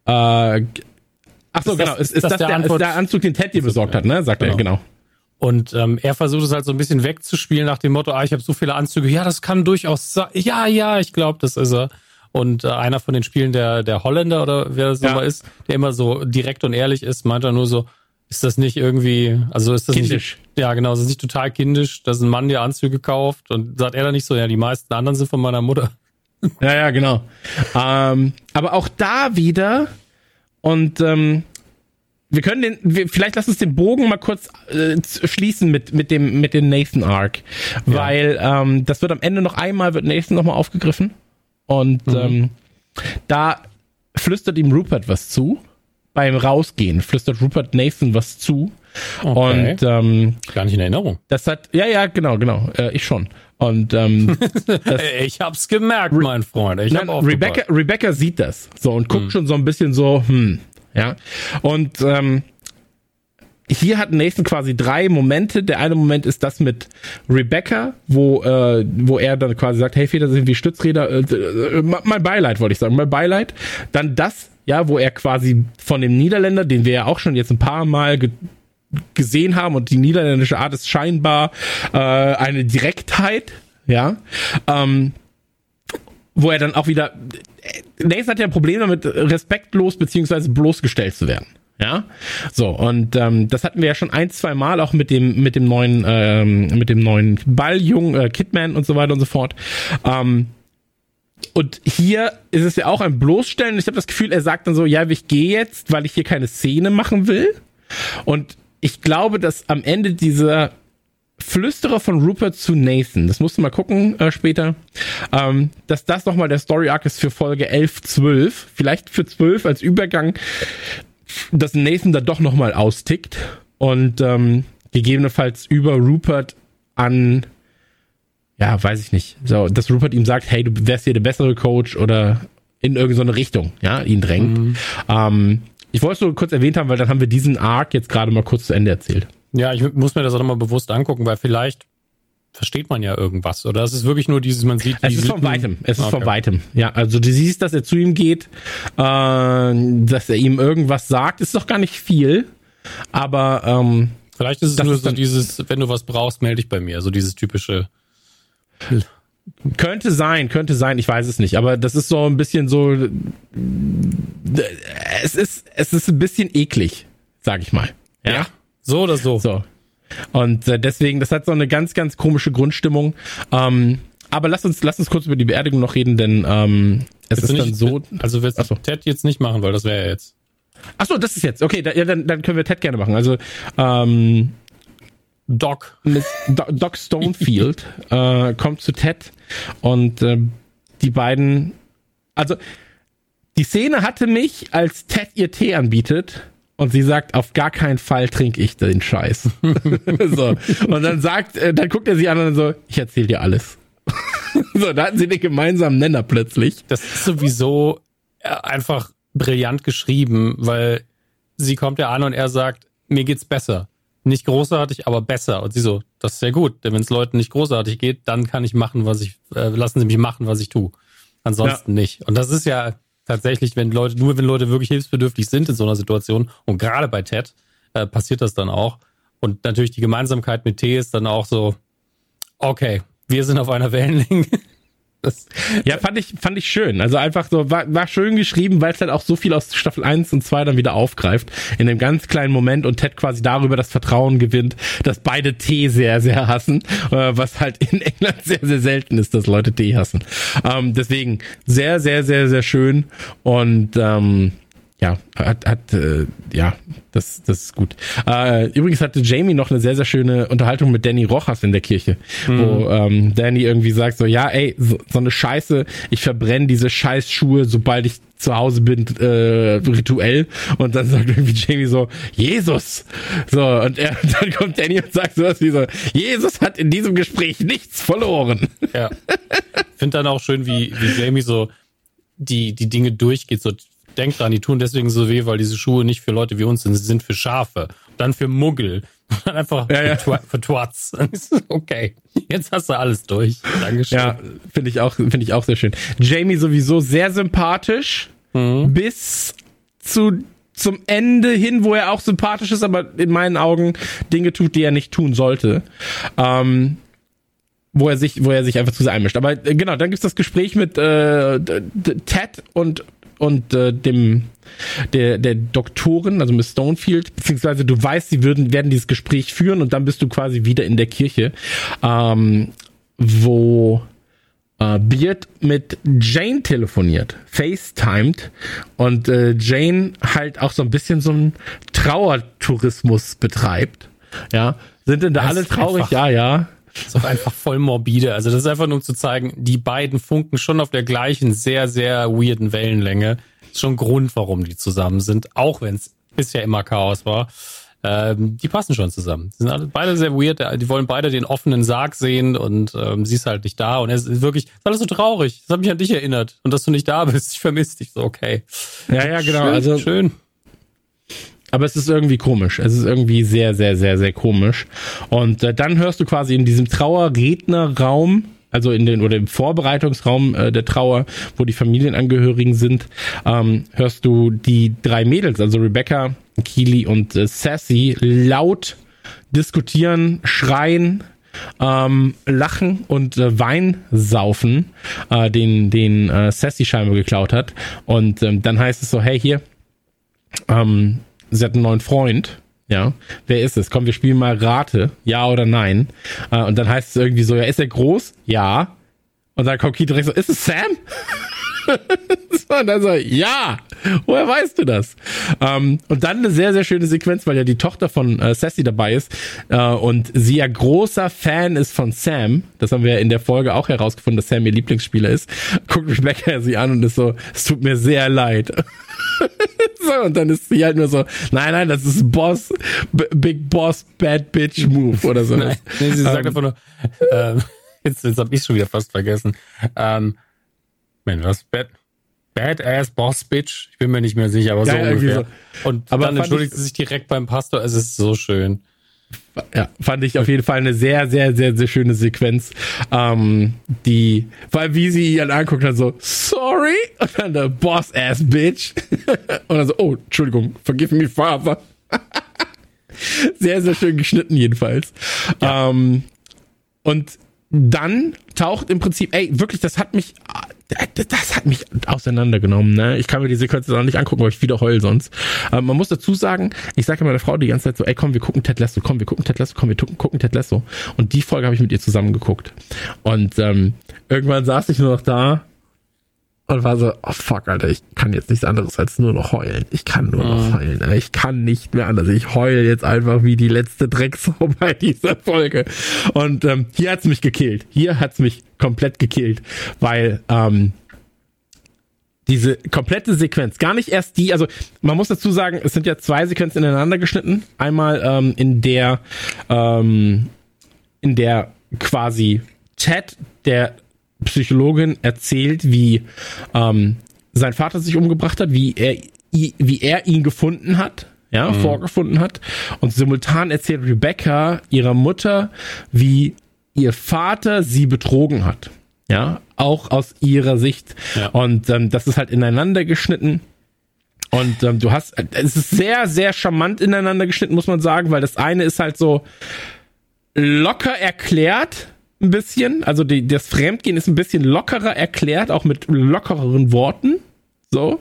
Äh, ach so, genau. Ist, ist, das, das der, ist der Anzug, den Ted dir besorgt hat, ne? Sagt genau. er, genau. Und ähm, er versucht es halt so ein bisschen wegzuspielen nach dem Motto, ah, ich habe so viele Anzüge. Ja, das kann durchaus sein. Ja, ja, ich glaube, das ist er. Und äh, einer von den Spielen, der, der Holländer oder wer das ja. nochmal ist, der immer so direkt und ehrlich ist, meint er nur so, ist das nicht irgendwie, also ist das kindisch. nicht, ja genau, ist das nicht total kindisch, dass ein Mann dir Anzüge kauft und sagt er dann nicht so, ja, die meisten anderen sind von meiner Mutter. Ja, ja, genau. ähm, aber auch da wieder und ähm, wir können den, wir, vielleicht lass uns den Bogen mal kurz äh, schließen mit mit dem mit dem Nathan Arc, ja. weil ähm, das wird am Ende noch einmal wird Nathan nochmal aufgegriffen und mhm. ähm, da flüstert ihm Rupert was zu. Beim Rausgehen flüstert Rupert Nathan was zu. Okay. Und ähm, Gar nicht in Erinnerung. das hat, ja, ja, genau, genau, äh, ich schon. Und ähm, das, Ich hab's gemerkt, mein Freund. Ich Nein, hab Rebecca, Rebecca sieht das so und guckt schon so ein bisschen so, hm, ja. Und ähm, hier hat Nathan quasi drei Momente. Der eine Moment ist das mit Rebecca, wo, äh, wo er dann quasi sagt, hey Väter sind wie Stützräder. Äh, äh, mein Beileid, wollte ich sagen, mein Beileid. Dann das, ja, wo er quasi von dem Niederländer, den wir ja auch schon jetzt ein paar Mal ge gesehen haben und die niederländische Art ist scheinbar äh, eine Direktheit, ja. Ähm, wo er dann auch wieder. Nathan hat ja ein Problem damit, respektlos beziehungsweise bloßgestellt zu werden. Ja, so und ähm, das hatten wir ja schon ein, zwei Mal auch mit dem mit dem neuen ähm, mit dem neuen Balljungen äh, Kidman und so weiter und so fort. Ähm, und hier ist es ja auch ein Bloßstellen. Ich habe das Gefühl, er sagt dann so, ja, ich gehe jetzt, weil ich hier keine Szene machen will. Und ich glaube, dass am Ende dieser Flüsterer von Rupert zu Nathan, das musst du mal gucken äh, später, ähm, dass das nochmal der Story Arc ist für Folge 11, 12, vielleicht für 12 als Übergang, dass Nathan da doch nochmal austickt und ähm, gegebenenfalls über Rupert an, ja, weiß ich nicht, so, dass Rupert ihm sagt, hey, du wärst hier der bessere Coach oder in irgendeine Richtung, ja, ihn drängt. Ähm, ich wollte es nur kurz erwähnt haben, weil dann haben wir diesen Arc jetzt gerade mal kurz zu Ende erzählt. Ja, ich muss mir das auch nochmal bewusst angucken, weil vielleicht versteht man ja irgendwas. Oder es ist wirklich nur dieses, man sieht. Es ist von weitem. Es ist von Okay. weitem. Ja, also du siehst, dass er zu ihm geht, äh, dass er ihm irgendwas sagt. Ist doch gar nicht viel, aber ähm, Vielleicht ist es nur so dieses, wenn du was brauchst, melde dich bei mir. So dieses typische. könnte sein, könnte sein. Ich weiß es nicht, aber das ist so ein bisschen so. Es ist, es ist ein bisschen eklig, sag ich mal. Ja. So oder so. So. Und äh, deswegen, das hat so eine ganz, ganz komische Grundstimmung. Ähm, aber lass uns, lass uns kurz über die Beerdigung noch reden, denn ähm, es Willst ist du dann nicht, so. Also willst so. du Ted jetzt nicht machen, weil das wäre ja jetzt. Ach so, das ist jetzt. Okay, da, ja, dann, dann können wir Ted gerne machen. Also ähm, Doc. Miss Do Doc Stonefield äh, kommt zu Ted und äh, die beiden, also die Szene hatte mich, als Ted ihr Tee anbietet und sie sagt, auf gar keinen Fall trinke ich den Scheiß. so. Und dann sagt, äh, dann guckt er sie an und so, ich erzähl dir alles. so, da hatten sie den gemeinsamen Nenner plötzlich. Das ist sowieso äh, einfach brillant geschrieben, weil sie kommt ja an und er sagt, mir geht's besser. Nicht großartig, aber besser. Und sie so, das ist sehr gut, denn wenn es Leuten nicht großartig geht, dann kann ich machen, was ich, äh, lassen sie mich machen, was ich tue. Ansonsten nicht. Und das ist ja tatsächlich, wenn Leute, nur wenn Leute wirklich hilfsbedürftig sind in so einer Situation, und gerade bei Ted, äh, passiert das dann auch. Und natürlich die Gemeinsamkeit mit T ist dann auch so, okay, wir sind auf einer Wellenlänge. Das, Ja, fand ich, fand ich schön. Also einfach so, war, war schön geschrieben, weil es halt auch so viel aus Staffel 1 und 2 dann wieder aufgreift. In einem ganz kleinen Moment und Ted quasi darüber das Vertrauen gewinnt, dass beide Tee sehr, sehr hassen. Äh, was halt in England sehr, sehr selten ist, dass Leute Tee hassen. Ähm, deswegen sehr, sehr, sehr, sehr schön. Und ähm, ja, hat, hat äh, ja, das, das ist gut. Äh, übrigens hatte Jamie noch eine sehr, sehr schöne Unterhaltung mit Danny Rojas in der Kirche, wo ähm, Danny irgendwie sagt so, ja, ey, so, so eine Scheiße, ich verbrenne diese Scheißschuhe, sobald ich zu Hause bin, äh, rituell. Und dann sagt irgendwie Jamie so, Jesus. So, und er, dann kommt Danny und sagt sowas wie so, Jesus hat in diesem Gespräch nichts verloren. Ja. Finde dann auch schön, wie, wie Jamie so die, die Dinge durchgeht. So, denkt dran, die tun deswegen so weh, weil diese Schuhe nicht für Leute wie uns sind. Sie sind für Schafe. Dann für Muggel. Dann einfach Ja, ja. für, für Twats. Okay. Jetzt hast du alles durch. Dankeschön. Ja, finde ich auch, finde ich auch sehr schön. Jamie sowieso sehr sympathisch bis zu zum Ende hin, wo er auch sympathisch ist, aber in meinen Augen Dinge tut, die er nicht tun sollte. Ähm, wo er sich, wo er sich einfach zu sehr einmischt. Aber äh, genau, dann gibt's das Gespräch mit äh, Ted und und äh, dem der der Doktorin, also Miss Stonefield, beziehungsweise du weißt, sie würden werden dieses Gespräch führen und dann bist du quasi wieder in der Kirche, ähm, wo äh, Beard mit Jane telefoniert, FaceTimed und äh, Jane halt auch so ein bisschen so einen Trauertourismus betreibt. Ja, sind denn da Das alle traurig? einfach- Ja, ja. Ist auch einfach voll morbide. Also das ist einfach nur um zu zeigen, die beiden funken schon auf der gleichen sehr, sehr weirden Wellenlänge. Ist schon Grund, warum die zusammen sind, auch wenn es bisher immer Chaos war. ähm, die passen schon zusammen. Die sind alle, beide sehr weird, die wollen beide den offenen Sarg sehen und ähm, sie ist halt nicht da und es ist wirklich, ist alles so traurig. Das hat mich an dich erinnert und dass du nicht da bist. Ich vermisse dich so, okay. Ja, ja, genau. Schön, also schön. Aber es ist irgendwie komisch. Es ist irgendwie sehr, sehr, sehr, sehr komisch. Und äh, dann hörst du quasi in diesem Trauerrednerraum, also in den oder im Vorbereitungsraum äh, der Trauer, wo die Familienangehörigen sind, ähm, hörst du die drei Mädels, also Rebecca, Keely und äh, Sassy, laut diskutieren, schreien, ähm, lachen und äh, Wein saufen, äh, den den äh, Sassy scheinbar geklaut hat. Und ähm, dann heißt es so, hey hier, ähm, sie hat einen neuen Freund. Ja, wer ist es? Komm, wir spielen mal Rate, ja oder nein. Äh, und dann heißt es irgendwie so, ja, ist er groß? Ja. Und dann kommt Keith direkt so, ist es Sam? und dann so, ja, woher weißt du das? Ähm, und dann eine sehr, sehr schöne Sequenz, weil ja die Tochter von äh, Sassy dabei ist äh, und sie ja großer Fan ist von Sam. Das haben wir in der Folge auch herausgefunden, dass Sam ihr Lieblingsspieler ist. Guckt Rebecca sie an und ist so, es tut mir sehr leid. so, und dann ist sie halt nur so, nein, nein, das ist Boss, B Big Boss, Bad Bitch Move oder so. Nein, nee, sie sagt einfach nur, ähm, jetzt, jetzt hab ich schon wieder fast vergessen. Ähm, Mensch, was? Bad, Badass Boss Bitch? Ich bin mir nicht mehr sicher, aber so Ja, ungefähr. Und Aber dann entschuldigt sie sich direkt beim Pastor. Es ist so schön. Ja, fand ich auf jeden Fall eine sehr, sehr, sehr, sehr schöne Sequenz. Ähm, die, weil wie sie ihn anguckt, dann so, sorry, und dann der Boss-Ass Bitch. und dann so, oh, Entschuldigung, forgive me, Father. sehr, sehr schön geschnitten jedenfalls. Ähm, und dann taucht im Prinzip, ey, wirklich, das hat mich, das, hat mich auseinandergenommen, ne? Ich kann mir die Sequenz auch nicht angucken, weil ich wieder heul sonst. Aber man muss dazu sagen, ich sage meiner Frau die ganze Zeit so, ey, komm, wir gucken Ted Lasso, komm, wir gucken Ted Lasso, komm, wir gucken, gucken Ted Lasso. Und die Folge habe ich mit ihr zusammen geguckt. Und ähm, irgendwann saß ich nur noch da und war so, oh fuck, Alter, ich kann jetzt nichts anderes als nur noch heulen. Ich kann nur noch heulen. Alter. Ich kann nicht mehr anders. Ich heule jetzt einfach wie die letzte Drecksau bei dieser Folge. Und ähm, hier hat's mich gekillt. Hier hat's mich komplett gekillt, weil ähm, diese komplette Sequenz, gar nicht erst die, also man muss dazu sagen, es sind ja zwei Sequenzen ineinander geschnitten. Einmal ähm, in der ähm, in der quasi Ted, der Psychologin, erzählt, wie ähm, sein Vater sich umgebracht hat, wie er, wie er ihn gefunden hat, ja, vorgefunden hat. Und simultan erzählt Rebecca ihrer Mutter, wie ihr Vater sie betrogen hat. Ja, auch aus ihrer Sicht. Ja. Und ähm, das ist halt ineinander geschnitten. Und ähm, du hast, es ist sehr, sehr charmant ineinander geschnitten, muss man sagen, weil das eine ist halt so locker erklärt, ein bisschen. Also die, das Fremdgehen ist ein bisschen lockerer erklärt, auch mit lockereren Worten. So.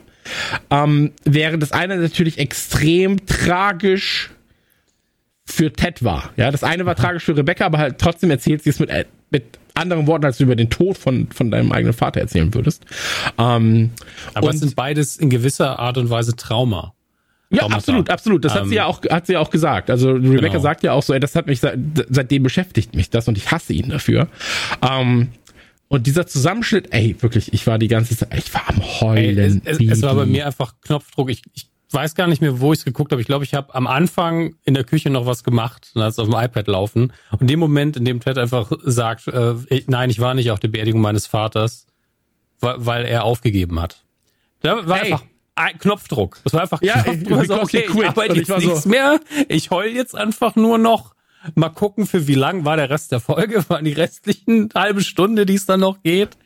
Ähm, während das eine natürlich extrem tragisch für Ted war. Ja, das eine war tragisch für Rebecca, aber halt trotzdem erzählt sie es mit, äh, mit anderen Worten, als du über den Tod von, von deinem eigenen Vater erzählen würdest. Ähm, Aber und- es sind beides in gewisser Art und Weise Trauma. Ja, absolut, absolut. Das hat Ähm, sie ja auch, hat sie ja auch gesagt. Also Rebecca Genau. sagt ja auch so, ey, das hat mich seit, seitdem beschäftigt mich das und ich hasse ihn dafür. Ähm, und dieser Zusammenschnitt, ey, wirklich, ich war die ganze Zeit, ich war am Ey, Heulen. es, es, wie es war bei mir einfach Knopfdruck. Ich, ich weiß gar nicht mehr, wo ich es geguckt habe. Ich glaube, ich habe am Anfang in der Küche noch was gemacht und hat es auf dem iPad laufen. Und in dem Moment, in dem Ted einfach sagt, äh, ich, nein, ich war nicht auf der Beerdigung meines Vaters, weil, weil er aufgegeben hat. Da war Ey. einfach ein Knopfdruck. Das war einfach Ja, Knopfdruck. because so, okay, quit. ich arbeite ich jetzt so- nichts mehr. Ich heul jetzt einfach nur noch. Mal gucken, für wie lang war der Rest der Folge, waren die restlichen halbe Stunde, die es dann noch geht.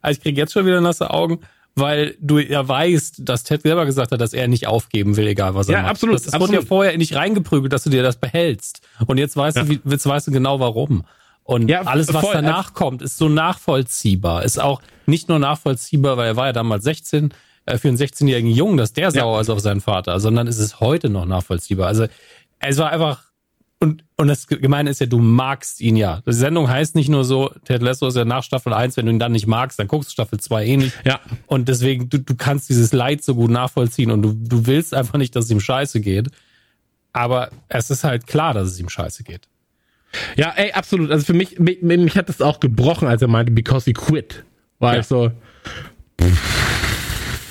Also ich kriege jetzt schon wieder nasse Augen, weil du ja weißt, dass Ted selber gesagt hat, dass er nicht aufgeben will, egal was er Ja, macht. absolut, Das, wurde ja vorher nicht reingeprügelt, dass du dir das behältst. Und jetzt weißt du, wie, jetzt weißt du genau warum. Und Ja, alles, was voll. danach kommt, ist so nachvollziehbar. Ist auch nicht nur nachvollziehbar, weil er war ja damals 16, äh, für einen 16-jährigen Jungen, dass der sauer ist auf seinen Vater, sondern ist es heute noch nachvollziehbar. Also es war einfach und, und das Gemeine ist ja, du magst ihn ja. Die Sendung heißt nicht nur so, Ted Lasso ist ja nach Staffel 1, wenn du ihn dann nicht magst, dann guckst du Staffel 2 eh nicht. Ja. Und deswegen, du, du kannst dieses Leid so gut nachvollziehen und du, du willst einfach nicht, dass es ihm scheiße geht. Aber es ist halt klar, dass es ihm scheiße geht. Ja, ey, absolut. Also für mich, mich, mich hat das auch gebrochen, als er meinte, because he quit. War Ja. ich so,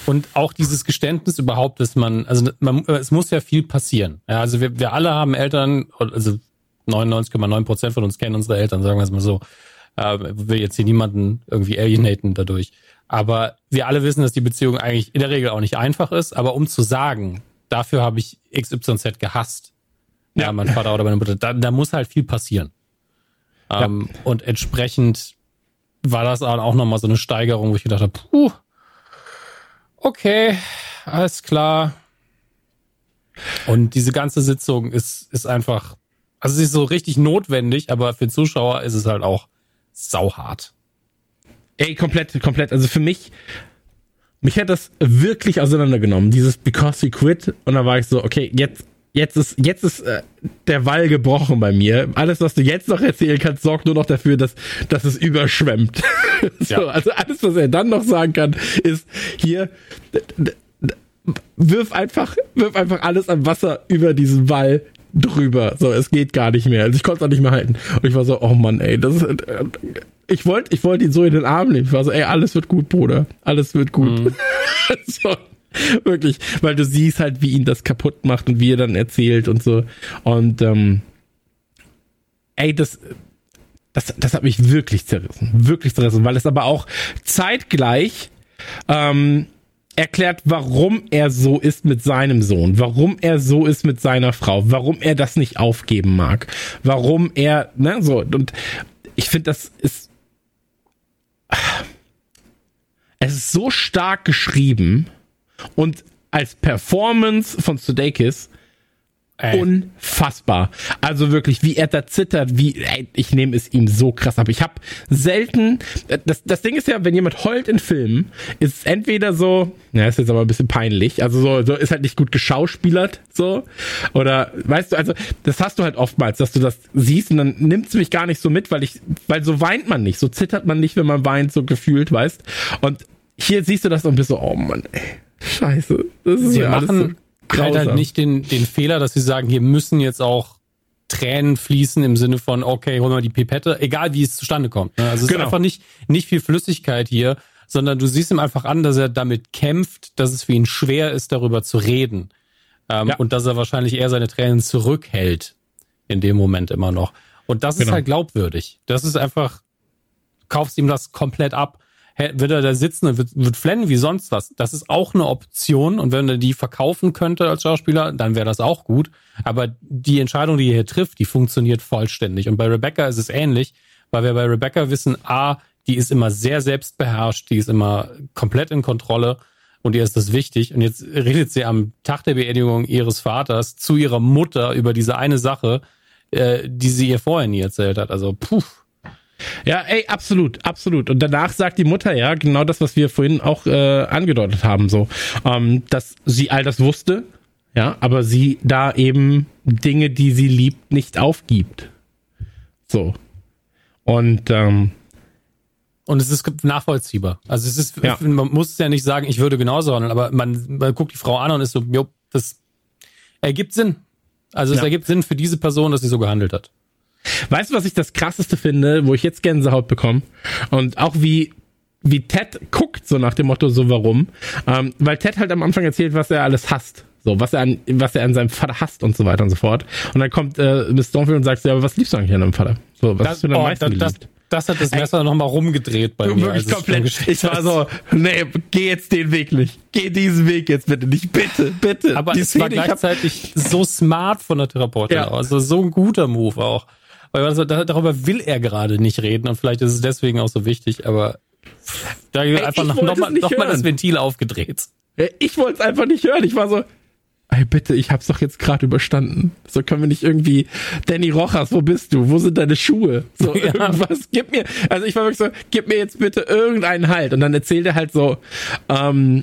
Und auch dieses Geständnis überhaupt, dass man, also man, es muss ja viel passieren. Ja, also wir, wir alle haben Eltern, also 99,9 Prozent von uns kennen unsere Eltern, sagen wir es mal so. Äh, will jetzt hier niemanden irgendwie alienaten dadurch. Aber wir alle wissen, dass die Beziehung eigentlich in der Regel auch nicht einfach ist. Aber um zu sagen, dafür habe ich XYZ gehasst, ja, mein Vater oder meine Mutter, da, da muss halt viel passieren. Ja. Ähm, und entsprechend war das auch nochmal so eine Steigerung, wo ich gedacht habe, puh, okay, alles klar. Und diese ganze Sitzung ist, ist einfach, also sie ist so richtig notwendig, aber für Zuschauer ist es halt auch sauhart. Ey, komplett, komplett. Also für mich, mich hat das wirklich auseinandergenommen, dieses Because he quit. Und da war ich so, okay, jetzt, jetzt ist, jetzt ist äh, der Wall gebrochen bei mir. Alles, was du jetzt noch erzählen kannst, sorgt nur noch dafür, dass, dass es überschwemmt. so, ja. Also alles, was er dann noch sagen kann, ist hier, wirf einfach, wirf einfach alles an Wasser über diesen Wall drüber. So, es geht gar nicht mehr. Also ich konnte es auch nicht mehr halten. Und ich war so, oh Mann, ey, das ist, äh, ich wollte ich wollte ihn so in den Arm nehmen. Ich war so, ey, alles wird gut, Bruder. Alles wird gut. Mhm. so, wirklich, weil du siehst halt, wie ihn das kaputt macht und wie er dann erzählt und so. Und ähm, ey, das, das, das hat mich wirklich zerrissen. Wirklich zerrissen, weil es aber auch zeitgleich ähm, erklärt, warum er so ist mit seinem Sohn, warum er so ist mit seiner Frau, warum er das nicht aufgeben mag, warum er, ne, so, und ich finde, das ist, es ist so stark geschrieben und als Performance von Sudeikis Ey. Unfassbar. Also wirklich, wie er da zittert, wie, ey, ich nehme es ihm so krass ab. Ich habe selten, das, das Ding ist ja, wenn jemand heult in Filmen, ist es entweder so, ja, ist jetzt aber ein bisschen peinlich, also so, so ist halt nicht gut geschauspielert, so, oder, weißt du, also, das hast du halt oftmals, dass du das siehst und dann nimmt es mich gar nicht so mit, weil ich, weil so weint man nicht, so zittert man nicht, wenn man weint, so gefühlt, weißt, und hier siehst du das und bist so, oh Mann, ey, scheiße, das ist ja alles so halt, halt nicht den, den Fehler, dass sie sagen, hier müssen jetzt auch Tränen fließen im Sinne von, okay, holen wir die Pipette, egal wie es zustande kommt. Ne? Also es genau. ist einfach nicht, nicht viel Flüssigkeit hier, sondern du siehst ihm einfach an, dass er damit kämpft, dass es für ihn schwer ist, darüber zu reden. Ähm, ja. Und dass er wahrscheinlich eher seine Tränen zurückhält in dem Moment immer noch. Und das genau. ist halt glaubwürdig. Das ist einfach, kaufst ihm das komplett ab wird er da sitzen und wird, wird flennen wie sonst was. Das ist auch eine Option und wenn er die verkaufen könnte als Schauspieler, dann wäre das auch gut. Aber die Entscheidung, die er hier trifft, die funktioniert vollständig. Und bei Rebecca ist es ähnlich, weil wir bei Rebecca wissen, a, die ist immer sehr selbstbeherrscht, die ist immer komplett in Kontrolle und ihr ist das wichtig. Und jetzt redet sie am Tag der Beerdigung ihres Vaters zu ihrer Mutter über diese eine Sache, äh, die sie ihr vorher nie erzählt hat. Also, puh ja, ey, absolut, absolut. Und danach sagt die Mutter ja genau das, was wir vorhin auch äh, angedeutet haben, so, ähm, dass sie all das wusste, ja, aber sie da eben Dinge, die sie liebt, nicht aufgibt. So. Und ähm, und es ist nachvollziehbar. Also es ist, ja. man muss es ja nicht sagen, ich würde genauso handeln, aber man, man guckt die Frau an und ist so, jo, das ergibt Sinn. Also es ja. ergibt Sinn für diese Person, dass sie so gehandelt hat. Weißt du, was ich das krasseste finde, wo ich jetzt Gänsehaut bekomme? Und auch wie wie Ted guckt, so nach dem Motto, so warum. Ähm, weil Ted halt am Anfang erzählt, was er alles hasst. So, was er an, was er an seinem Vater hasst und so weiter und so fort. Und dann kommt äh, Miss Stormfield und sagt, ja, aber was liebst du eigentlich an deinem Vater? So, was das, hast du denn am oh, meisten das, das, das, hat das Messer nochmal rumgedreht bei mir. Wirklich komplett. Ich, war so, nee, geh jetzt den Weg nicht. Geh diesen Weg jetzt bitte nicht. Bitte, bitte. Aber Die es Szene, war gleichzeitig so smart von der Therapeutin. Ja. Also so ein guter Move auch. Weil also, darüber will er gerade nicht reden und vielleicht ist es deswegen auch so wichtig, aber da Ey, einfach noch, noch, mal, noch mal das Ventil aufgedreht. Ich wollte es einfach nicht hören. Ich war so, ey bitte, ich hab's doch jetzt gerade überstanden. So können wir nicht irgendwie, Danny Rojas, wo bist du? Wo sind deine Schuhe? So ja. irgendwas, gib mir, also ich war wirklich so, gib mir jetzt bitte irgendeinen Halt. Und dann erzählt er halt so, ähm,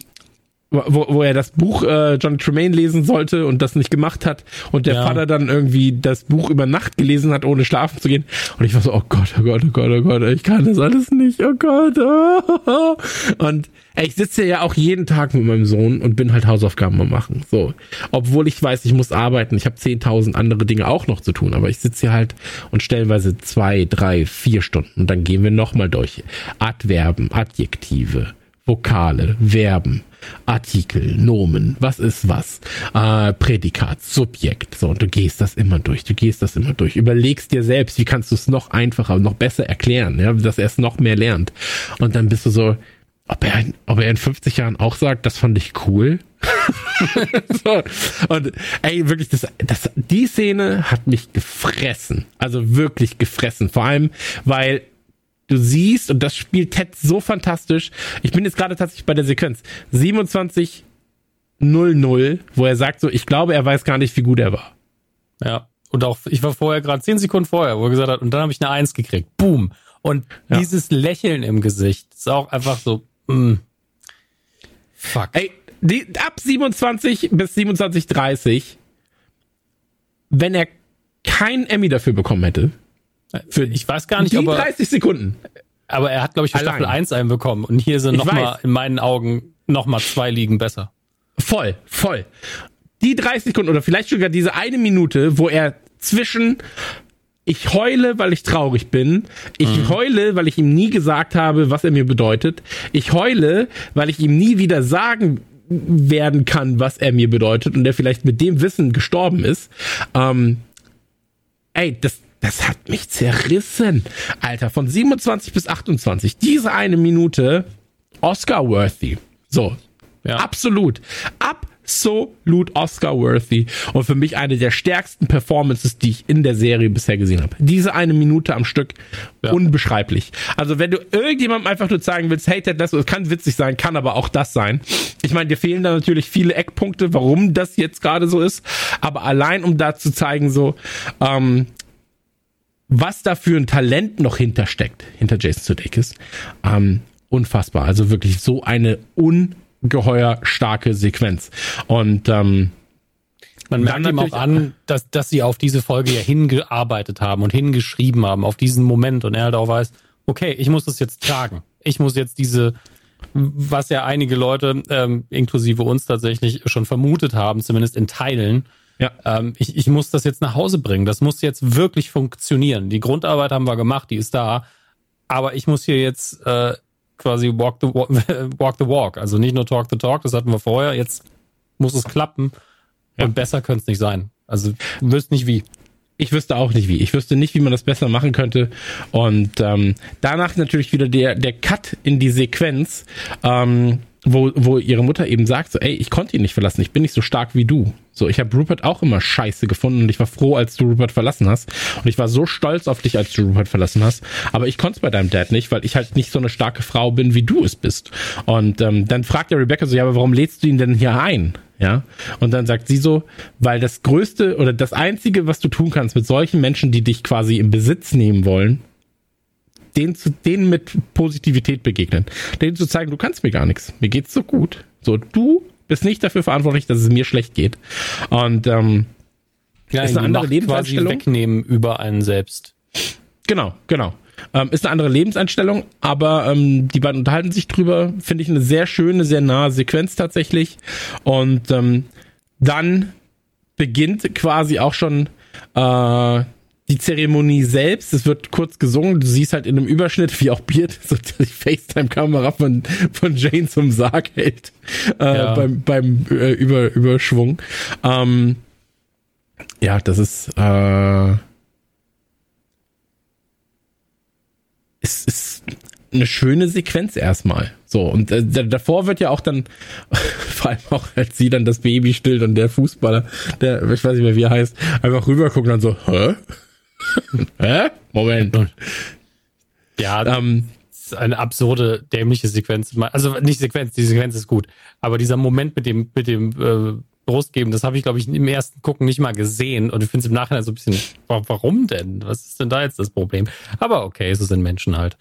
wo, wo er das Buch äh, John Tremaine lesen sollte und das nicht gemacht hat und der ja. Vater dann irgendwie das Buch über Nacht gelesen hat, ohne schlafen zu gehen. Und ich war so, oh Gott, oh Gott, oh Gott, oh Gott, ich kann das alles nicht, oh Gott. Oh. Und ey, ich sitze ja auch jeden Tag mit meinem Sohn und bin halt Hausaufgaben am machen. So, obwohl ich weiß, ich muss arbeiten, ich habe 10.000 andere Dinge auch noch zu tun, aber ich sitze hier halt und stellenweise zwei, drei, vier Stunden und dann gehen wir nochmal durch Adverben, Adjektive, Vokale, Verben Artikel, Nomen, was ist was, äh, Prädikat, Subjekt. So, und du gehst das immer durch, du gehst das immer durch. Überlegst dir selbst, wie kannst du es noch einfacher, noch besser erklären, ja, dass er es noch mehr lernt. Und dann bist du so, ob er, ob er in 50 Jahren auch sagt, das fand ich cool. so. Und ey, wirklich, das, das, die Szene hat mich gefressen. Also wirklich gefressen. Vor allem, weil du siehst, und das spielt Ted so fantastisch. Ich bin jetzt gerade tatsächlich bei der Sequenz. 27 0-0, wo er sagt so, ich glaube, er weiß gar nicht, wie gut er war. Ja. Und auch, ich war vorher gerade zehn Sekunden vorher, wo er gesagt hat, und dann habe ich eine Eins gekriegt. Boom. Und ja. dieses Lächeln im Gesicht ist auch einfach so, mm, fuck. Ey, die, ab 27 bis 27,30, wenn er keinen Emmy dafür bekommen hätte, für ich weiß gar nicht, die 30 Sekunden. Aber er hat, glaube ich, für Allein. Staffel 1 einen bekommen. Und hier sind nochmal, in meinen Augen, nochmal zwei Ligen besser. Voll, voll. Die 30 Sekunden oder vielleicht sogar diese eine Minute, wo er zwischen ich heule, weil ich traurig bin. Ich mhm. heule, weil ich ihm nie gesagt habe, was er mir bedeutet. Ich heule, weil ich ihm nie wieder sagen werden kann, was er mir bedeutet und er vielleicht mit dem Wissen gestorben ist. Ähm, ey, das, das hat mich zerrissen. Alter, von 27 bis 28. Diese eine Minute Oscar-worthy. So. Ja. Absolut. Absolut Oscar-worthy. Und für mich eine der stärksten Performances, die ich in der Serie bisher gesehen habe. Diese eine Minute am Stück. Ja. Unbeschreiblich. Also, wenn du irgendjemandem einfach nur zeigen willst, hey, Ted Lasso, kann witzig sein, kann aber auch das sein. Ich meine, dir fehlen da natürlich viele Eckpunkte, warum das jetzt gerade so ist. Aber allein, um da zu zeigen, so, ähm, was da für ein Talent noch hintersteckt, hinter Jason Sudeikis, ähm, unfassbar. Also wirklich so eine ungeheuer starke Sequenz. Und ähm, man merkt ihm auch an, dass, dass sie auf diese Folge ja hingearbeitet haben und hingeschrieben haben, auf diesen Moment. Und er halt auch weiß, okay, ich muss das jetzt tragen. Ich muss jetzt diese, was ja einige Leute, ähm, inklusive uns tatsächlich, schon vermutet haben, zumindest in Teilen, ja. Ähm, ich, ich muss das jetzt nach Hause bringen. Das muss jetzt wirklich funktionieren. Die Grundarbeit haben wir gemacht, die ist da. Aber ich muss hier jetzt äh, quasi walk the, walk the walk. Also nicht nur talk the talk, das hatten wir vorher. Jetzt muss es klappen. Ja. Und besser könnte es nicht sein. Also du wüsst nicht wie. Ich wüsste auch nicht wie. Ich wüsste nicht, wie man das besser machen könnte. Und ähm, danach natürlich wieder der, der Cut in die Sequenz. Ähm, wo, wo ihre Mutter eben sagt, so, ey, ich konnte ihn nicht verlassen, ich bin nicht so stark wie du. So, ich habe Rupert auch immer scheiße gefunden und ich war froh, als du Rupert verlassen hast. Und ich war so stolz auf dich, als du Rupert verlassen hast. Aber ich konnte es bei deinem Dad nicht, weil ich halt nicht so eine starke Frau bin, wie du es bist. Und ähm, dann fragt der Rebecca so, ja, aber warum lädst du ihn denn hier ein? Ja. Und dann sagt sie so, weil das Größte oder das Einzige, was du tun kannst mit solchen Menschen, die dich quasi im Besitz nehmen wollen, denen, zu, denen mit Positivität begegnen. Denen zu zeigen, du kannst mir gar nichts. Mir geht's so gut. So, du bist nicht dafür verantwortlich, dass es mir schlecht geht. Und ähm, ja, ist eine andere Lebenseinstellung. wegnehmen über einen selbst. Genau, genau. Ähm, ist eine andere Lebenseinstellung, aber ähm, die beiden unterhalten sich drüber. Finde ich eine sehr schöne, sehr nahe Sequenz tatsächlich. Und ähm, dann beginnt quasi auch schon äh, die Zeremonie selbst, es wird kurz gesungen, du siehst halt in einem Überschnitt, wie auch Beard so die FaceTime-Kamera von, von Jane zum Sarg hält äh, ja. beim, beim äh, Über, Überschwung. Ähm, ja, das ist äh, es ist eine schöne Sequenz erstmal. So, und äh, davor wird ja auch dann, vor allem auch, als sie dann das Baby stillt und der Fußballer, der, ich weiß nicht mehr, wie er heißt, einfach rüberguckt und dann so, hä? Hä? Moment. Ja, ähm, eine absurde, dämliche Sequenz. Also nicht Sequenz, die Sequenz ist gut. Aber dieser Moment mit dem, mit dem äh, Brustgeben, das habe ich, glaube ich, im ersten Gucken nicht mal gesehen. Und ich finde es im Nachhinein so ein bisschen, warum denn? Was ist denn da jetzt das Problem? Aber okay, so sind Menschen halt.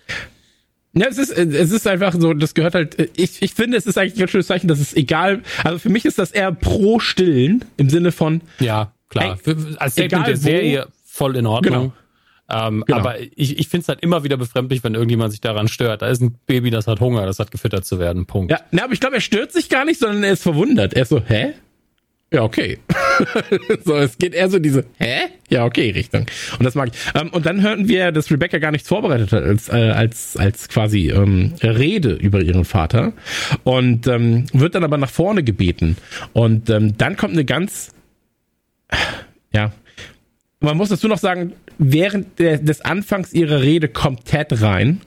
Ja, es ist, es ist einfach so, das gehört halt, ich, ich finde, es ist eigentlich ein ganz schönes Zeichen, dass es egal, also für mich ist das eher pro Stillen, im Sinne von. Ja, klar. Ey, als Statement der Serie, voll in Ordnung. Genau. Ähm, genau. Aber ich, ich finde es halt immer wieder befremdlich, wenn irgendjemand sich daran stört. Da ist ein Baby, das hat Hunger, das hat gefüttert zu werden. Punkt. Ja, na, aber ich glaube, er stört sich gar nicht, sondern er ist verwundert. Er ist so, hä? Ja, okay. so, es geht eher so diese, hä? Ja, okay, Richtung. Und das mag ich. Ähm, und dann hörten wir, dass Rebecca gar nichts vorbereitet hat als, äh, als, als quasi ähm, Rede über ihren Vater. Und ähm, wird dann aber nach vorne gebeten. Und ähm, dann kommt eine ganz, ja, man muss dazu noch sagen, während der, des Anfangs ihrer Rede kommt Ted rein,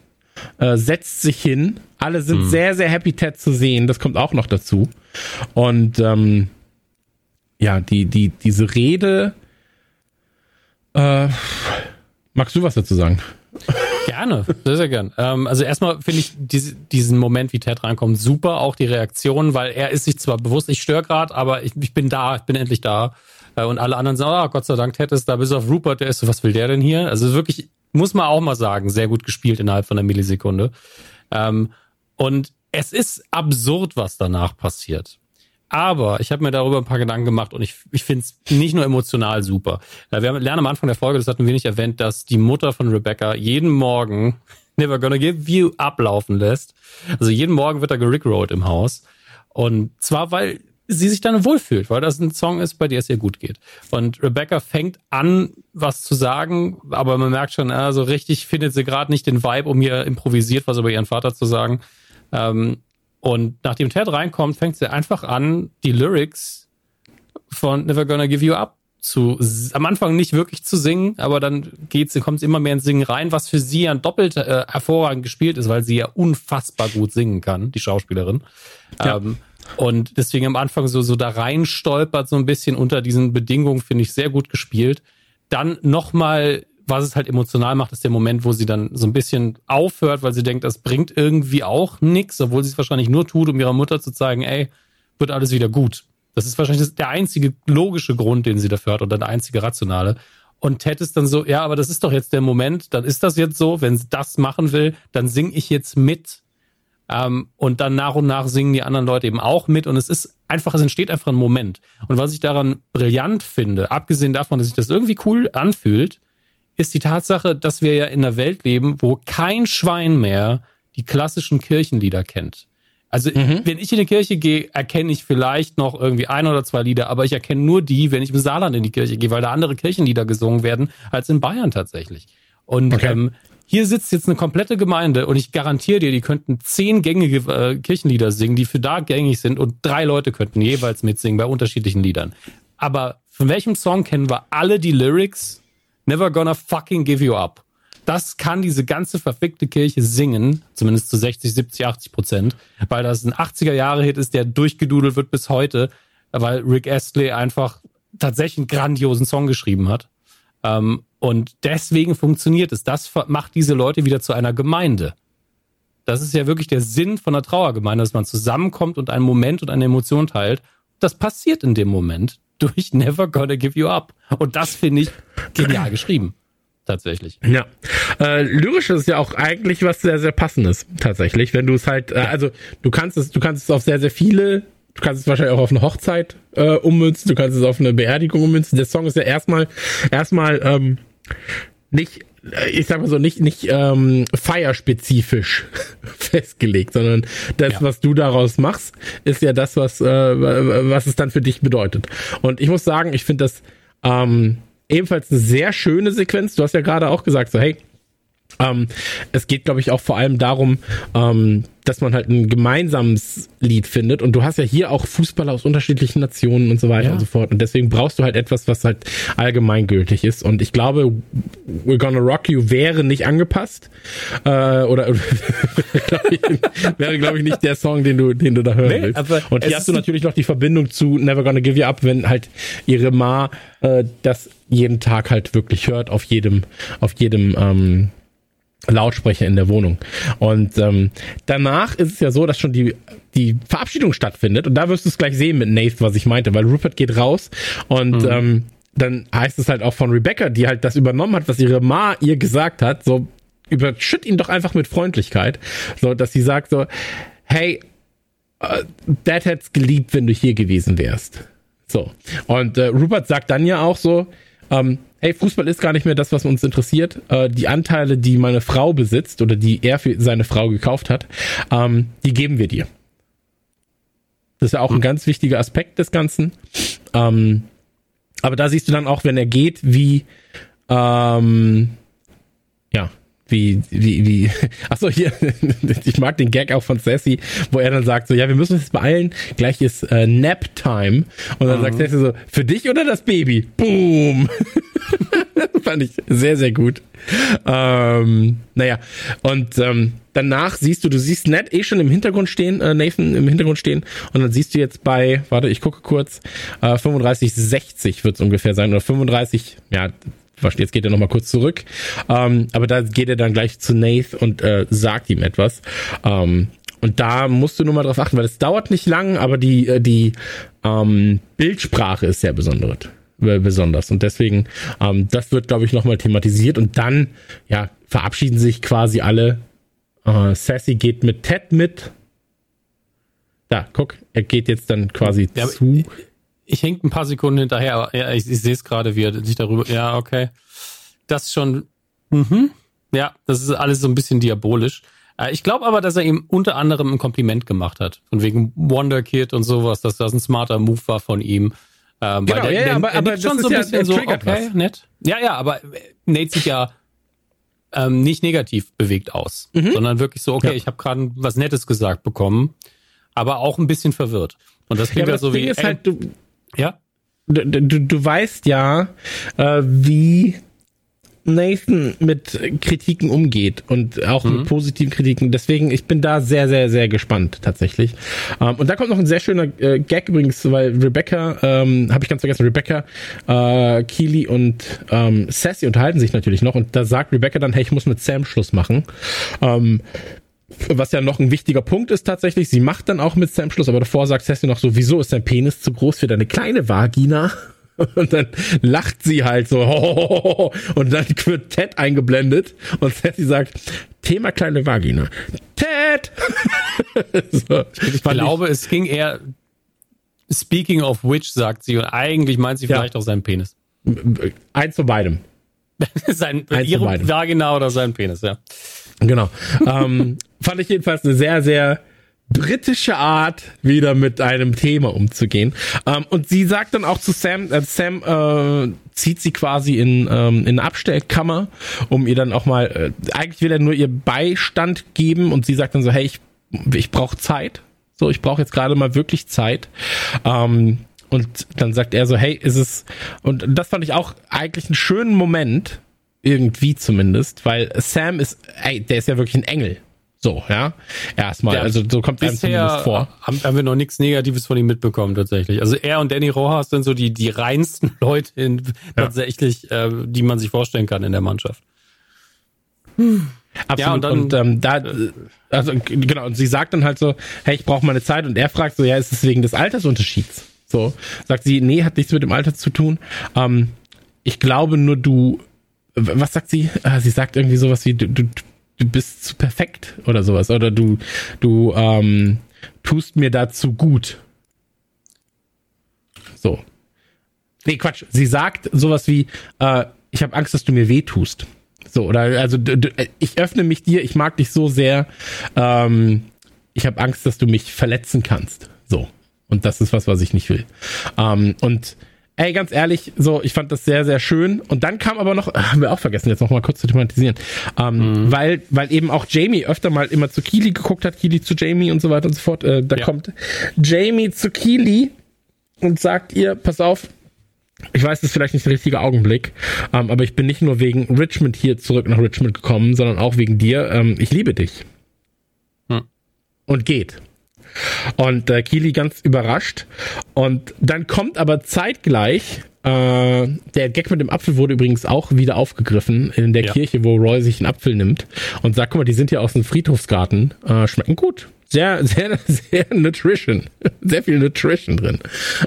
äh, setzt sich hin. Alle sind hm. sehr, sehr happy, Ted zu sehen. Das kommt auch noch dazu. Und ähm, ja, die, die, diese Rede. Äh, magst du was dazu sagen? Gerne, sehr, sehr gern. Ähm, also erstmal finde ich diese, diesen Moment, wie Ted reinkommt, super. Auch die Reaktion, weil er ist sich zwar bewusst, ich störe gerade, aber ich, ich bin da, ich bin endlich da. Äh, und alle anderen sagen, oh, Gott sei Dank, Ted ist da, bis auf Rupert, der ist so, was will der denn hier? Also wirklich, muss man auch mal sagen, sehr gut gespielt innerhalb von einer Millisekunde. Ähm, und es ist absurd, was danach passiert. Aber ich habe mir darüber ein paar Gedanken gemacht und ich, ich finde es nicht nur emotional super. Äh, wir lernen am Anfang der Folge, das hatten wir nicht erwähnt, dass die Mutter von Rebecca jeden Morgen Never Gonna Give You ablaufen lässt. Also jeden Morgen wird er gerickrolled im Haus. Und zwar, weil sie sich dann wohlfühlt, weil das ein Song ist, bei dem es ihr gut geht. Und Rebecca fängt an, was zu sagen, aber man merkt schon, also richtig findet sie gerade nicht den Vibe, um ihr improvisiert was über ihren Vater zu sagen. Ähm, und nachdem Ted reinkommt, fängt sie einfach an, die Lyrics von Never Gonna Give You Up zu, am Anfang nicht wirklich zu singen, aber dann geht sie, kommt sie immer mehr ins Singen rein, was für sie ja doppelt äh, hervorragend gespielt ist, weil sie ja unfassbar gut singen kann, die Schauspielerin. Ja. Ähm, und deswegen am Anfang so, so da rein stolpert, so ein bisschen unter diesen Bedingungen, finde ich sehr gut gespielt. Dann nochmal, was es halt emotional macht, ist der Moment, wo sie dann so ein bisschen aufhört, weil sie denkt, das bringt irgendwie auch nichts, obwohl sie es wahrscheinlich nur tut, um ihrer Mutter zu zeigen, ey, wird alles wieder gut. Das ist wahrscheinlich der einzige logische Grund, den sie dafür hat dann der einzige rationale. Und Ted ist dann so, ja, aber das ist doch jetzt der Moment, dann ist das jetzt so, wenn sie das machen will, dann sing ich jetzt mit ähm, und dann nach und nach singen die anderen Leute eben auch mit. Und es ist einfach, es entsteht einfach ein Moment. Und was ich daran brillant finde, abgesehen davon, dass sich das irgendwie cool anfühlt, ist die Tatsache, dass wir ja in einer Welt leben, wo kein Schwein mehr die klassischen Kirchenlieder kennt. Also mhm. wenn ich in die Kirche gehe, erkenne ich vielleicht noch irgendwie ein oder zwei Lieder, aber ich erkenne nur die, wenn ich im Saarland in die Kirche gehe, weil da andere Kirchenlieder gesungen werden als in Bayern tatsächlich. Und okay. ähm, hier sitzt jetzt eine komplette Gemeinde und ich garantiere dir, die könnten zehn gängige äh, Kirchenlieder singen, die für da gängig sind und drei Leute könnten jeweils mitsingen bei unterschiedlichen Liedern. Aber von welchem Song kennen wir alle die Lyrics? Never gonna fucking give you up. Das kann diese ganze verfickte Kirche singen, zumindest zu 60, 70, 80 Prozent, weil das ein 80er Jahre Hit ist, der durchgedudelt wird bis heute, weil Rick Astley einfach tatsächlich einen grandiosen Song geschrieben hat. Ähm, und deswegen funktioniert es. Das macht diese Leute wieder zu einer Gemeinde. Das ist ja wirklich der Sinn von einer Trauergemeinde, dass man zusammenkommt und einen Moment und eine Emotion teilt. Das passiert in dem Moment durch Never Gonna Give You Up. Und das finde ich genial geschrieben. Tatsächlich. Ja. Äh, lyrisch ist ja auch eigentlich was sehr, sehr passendes, tatsächlich. Wenn du es halt, äh, also du kannst es, du kannst es auf sehr, sehr viele Du kannst es wahrscheinlich auch auf eine Hochzeit äh, ummünzen, du kannst es auf eine Beerdigung ummünzen. Der Song ist ja erstmal erstmal ähm, nicht äh, ich sag mal so, nicht, nicht ähm, feierspezifisch festgelegt, sondern das, ja. was du daraus machst, ist ja das, was, äh, was es dann für dich bedeutet. Und ich muss sagen, ich finde das ähm, ebenfalls eine sehr schöne Sequenz. Du hast ja gerade auch gesagt, so, hey, ähm, es geht, glaube ich, auch vor allem darum, ähm, dass man halt ein gemeinsames Lied findet. Und du hast ja hier auch Fußballer aus unterschiedlichen Nationen und so weiter ja. und so fort. Und deswegen brauchst du halt etwas, was halt allgemeingültig ist. Und ich glaube, We're Gonna Rock You wäre nicht angepasst. Äh, oder glaub ich, wäre, glaube ich, nicht der Song, den du, den du da hören nee, willst. und hier hast du natürlich noch die Verbindung zu Never Gonna Give You Up, wenn halt ihre Ma äh, das jeden Tag halt wirklich hört, auf jedem, auf jedem ähm, Lautsprecher in der Wohnung. Und ähm, danach ist es ja so, dass schon die, die Verabschiedung stattfindet. Und da wirst du es gleich sehen mit Nathan, was ich meinte, weil Rupert geht raus und mhm. ähm, dann heißt es halt auch von Rebecca, die halt das übernommen hat, was ihre Ma ihr gesagt hat, so überschütt ihn doch einfach mit Freundlichkeit, so dass sie sagt so, hey, uh, Dad hätt's geliebt, wenn du hier gewesen wärst. So. Und äh, Rupert sagt dann ja auch so, ähm, hey, Fußball ist gar nicht mehr das, was uns interessiert. Äh, die Anteile, die meine Frau besitzt oder die er für seine Frau gekauft hat, ähm, die geben wir dir. Das ist ja auch ein hm. ganz wichtiger Aspekt des Ganzen. Ähm, aber da siehst du dann auch, wenn er geht, wie, ähm, wie, wie, wie, achso, hier, ich mag den Gag auch von Sassy, wo er dann sagt so, ja, wir müssen uns jetzt beeilen, gleich ist äh, Nap-Time. Und dann mhm. sagt Sassy so, für dich oder das Baby? Boom! Fand ich sehr, sehr gut. Ähm, naja, und ähm, danach siehst du, du siehst Ned eh schon im Hintergrund stehen, äh, Nathan im Hintergrund stehen, und dann siehst du jetzt bei, warte, ich gucke kurz, äh, 35, 60 wird es ungefähr sein, oder 35, ja, jetzt geht er nochmal kurz zurück. Ähm, aber da geht er dann gleich zu Nath und äh, sagt ihm etwas. Ähm, und da musst du nur mal drauf achten, weil es dauert nicht lang, aber die, äh, die ähm, Bildsprache ist sehr besonders. Besonders. Und deswegen, ähm, das wird, glaube ich, nochmal thematisiert. Und dann, ja, verabschieden sich quasi alle. Äh, Sassy geht mit Ted mit. Da, guck, er geht jetzt dann quasi ja, zu ich hänge ein paar Sekunden hinterher, aber ja, ich, ich sehe es gerade, wie er sich darüber. Ja, okay. Das schon. Mhm. Ja, das ist alles so ein bisschen diabolisch. Äh, ich glaube aber, dass er ihm unter anderem ein Kompliment gemacht hat. Von wegen Wonder Kid und sowas, dass das ein smarter Move war von ihm. Ähm, genau, der, ja, ja, aber, aber schon so ein bisschen ja, so, okay, was. nett. Ja, ja, aber Nate sieht ja ähm, nicht negativ bewegt aus, mhm. sondern wirklich so, okay, ja. ich habe gerade was Nettes gesagt bekommen, aber auch ein bisschen verwirrt. Und das klingt ja, so Ding wie. Ist halt, du, ja. Du, du, du weißt ja, äh, wie Nathan mit Kritiken umgeht und auch mhm. mit positiven Kritiken. Deswegen, ich bin da sehr, sehr, sehr gespannt tatsächlich. Ähm, und da kommt noch ein sehr schöner äh, Gag übrigens, weil Rebecca, ähm, habe ich ganz vergessen, Rebecca, äh, Keely und ähm, Sassy unterhalten sich natürlich noch und da sagt Rebecca dann, hey, ich muss mit Sam Schluss machen. Ähm, was ja noch ein wichtiger Punkt ist tatsächlich, sie macht dann auch mit Sam Schluss, aber davor sagt Sassy noch so, wieso ist dein Penis zu groß für deine kleine Vagina? Und dann lacht sie halt so, und dann wird Ted eingeblendet und Sassy sagt, Thema kleine Vagina. Ted! so, ich glaube, ich, es ging eher, speaking of which, sagt sie, und eigentlich meint sie ja. vielleicht auch seinen Penis. Eins von beidem. sein, Eins ihre Vagina oder sein Penis, ja. Genau. ähm, fand ich jedenfalls eine sehr, sehr britische Art, wieder mit einem Thema umzugehen. Ähm, und sie sagt dann auch zu Sam, äh, Sam äh, zieht sie quasi in, ähm, in eine Abstellkammer, um ihr dann auch mal, äh, eigentlich will er nur ihr Beistand geben und sie sagt dann so, hey, ich, ich brauche Zeit. So, ich brauche jetzt gerade mal wirklich Zeit. Ähm, und dann sagt er so, hey, ist es, und das fand ich auch eigentlich einen schönen Moment, irgendwie zumindest, weil Sam ist, ey, der ist ja wirklich ein Engel. So, ja. Erstmal. Ja, also so kommt einem zumindest vor. Haben, haben wir noch nichts Negatives von ihm mitbekommen, tatsächlich. Also er und Danny Rojas sind so die, die reinsten Leute in, ja. tatsächlich, äh, die man sich vorstellen kann in der Mannschaft. Hm. Absolut. Ja, und, dann, und ähm, da, äh, also genau, und sie sagt dann halt so, hey, ich brauche meine Zeit und er fragt so, ja, ist es wegen des Altersunterschieds? So, sagt sie, nee, hat nichts mit dem Alter zu tun. Ähm, ich glaube nur, du was sagt sie? Ah, sie sagt irgendwie sowas wie, du, du, du bist zu perfekt oder sowas. Oder du, du ähm, tust mir dazu gut. So. Nee, Quatsch. Sie sagt sowas wie, äh, ich habe Angst, dass du mir weh tust. So, oder also du, ich öffne mich dir, ich mag dich so sehr, ähm, ich habe Angst, dass du mich verletzen kannst. So. Und das ist was, was ich nicht will. Ähm, und Ey, ganz ehrlich, so, ich fand das sehr, sehr schön. Und dann kam aber noch, haben wir auch vergessen, jetzt noch mal kurz zu thematisieren, ähm, mhm. weil, weil eben auch Jamie öfter mal immer zu Keely geguckt hat, Keely zu Jamie und so weiter und so fort. Äh, da ja. kommt Jamie zu Keely und sagt ihr, pass auf, ich weiß, das ist vielleicht nicht der richtige Augenblick, ähm, aber ich bin nicht nur wegen Richmond hier zurück nach Richmond gekommen, sondern auch wegen dir. Ähm, ich liebe dich. Hm. Und geht. Und äh, Kili ganz überrascht. Und dann kommt aber zeitgleich äh, der Gag mit dem Apfel wurde übrigens auch wieder aufgegriffen in der ja. Kirche, wo Roy sich einen Apfel nimmt und sagt, guck mal, die sind ja aus dem Friedhofsgarten, äh, schmecken gut. Sehr, sehr, sehr Nutrition. Sehr viel Nutrition drin.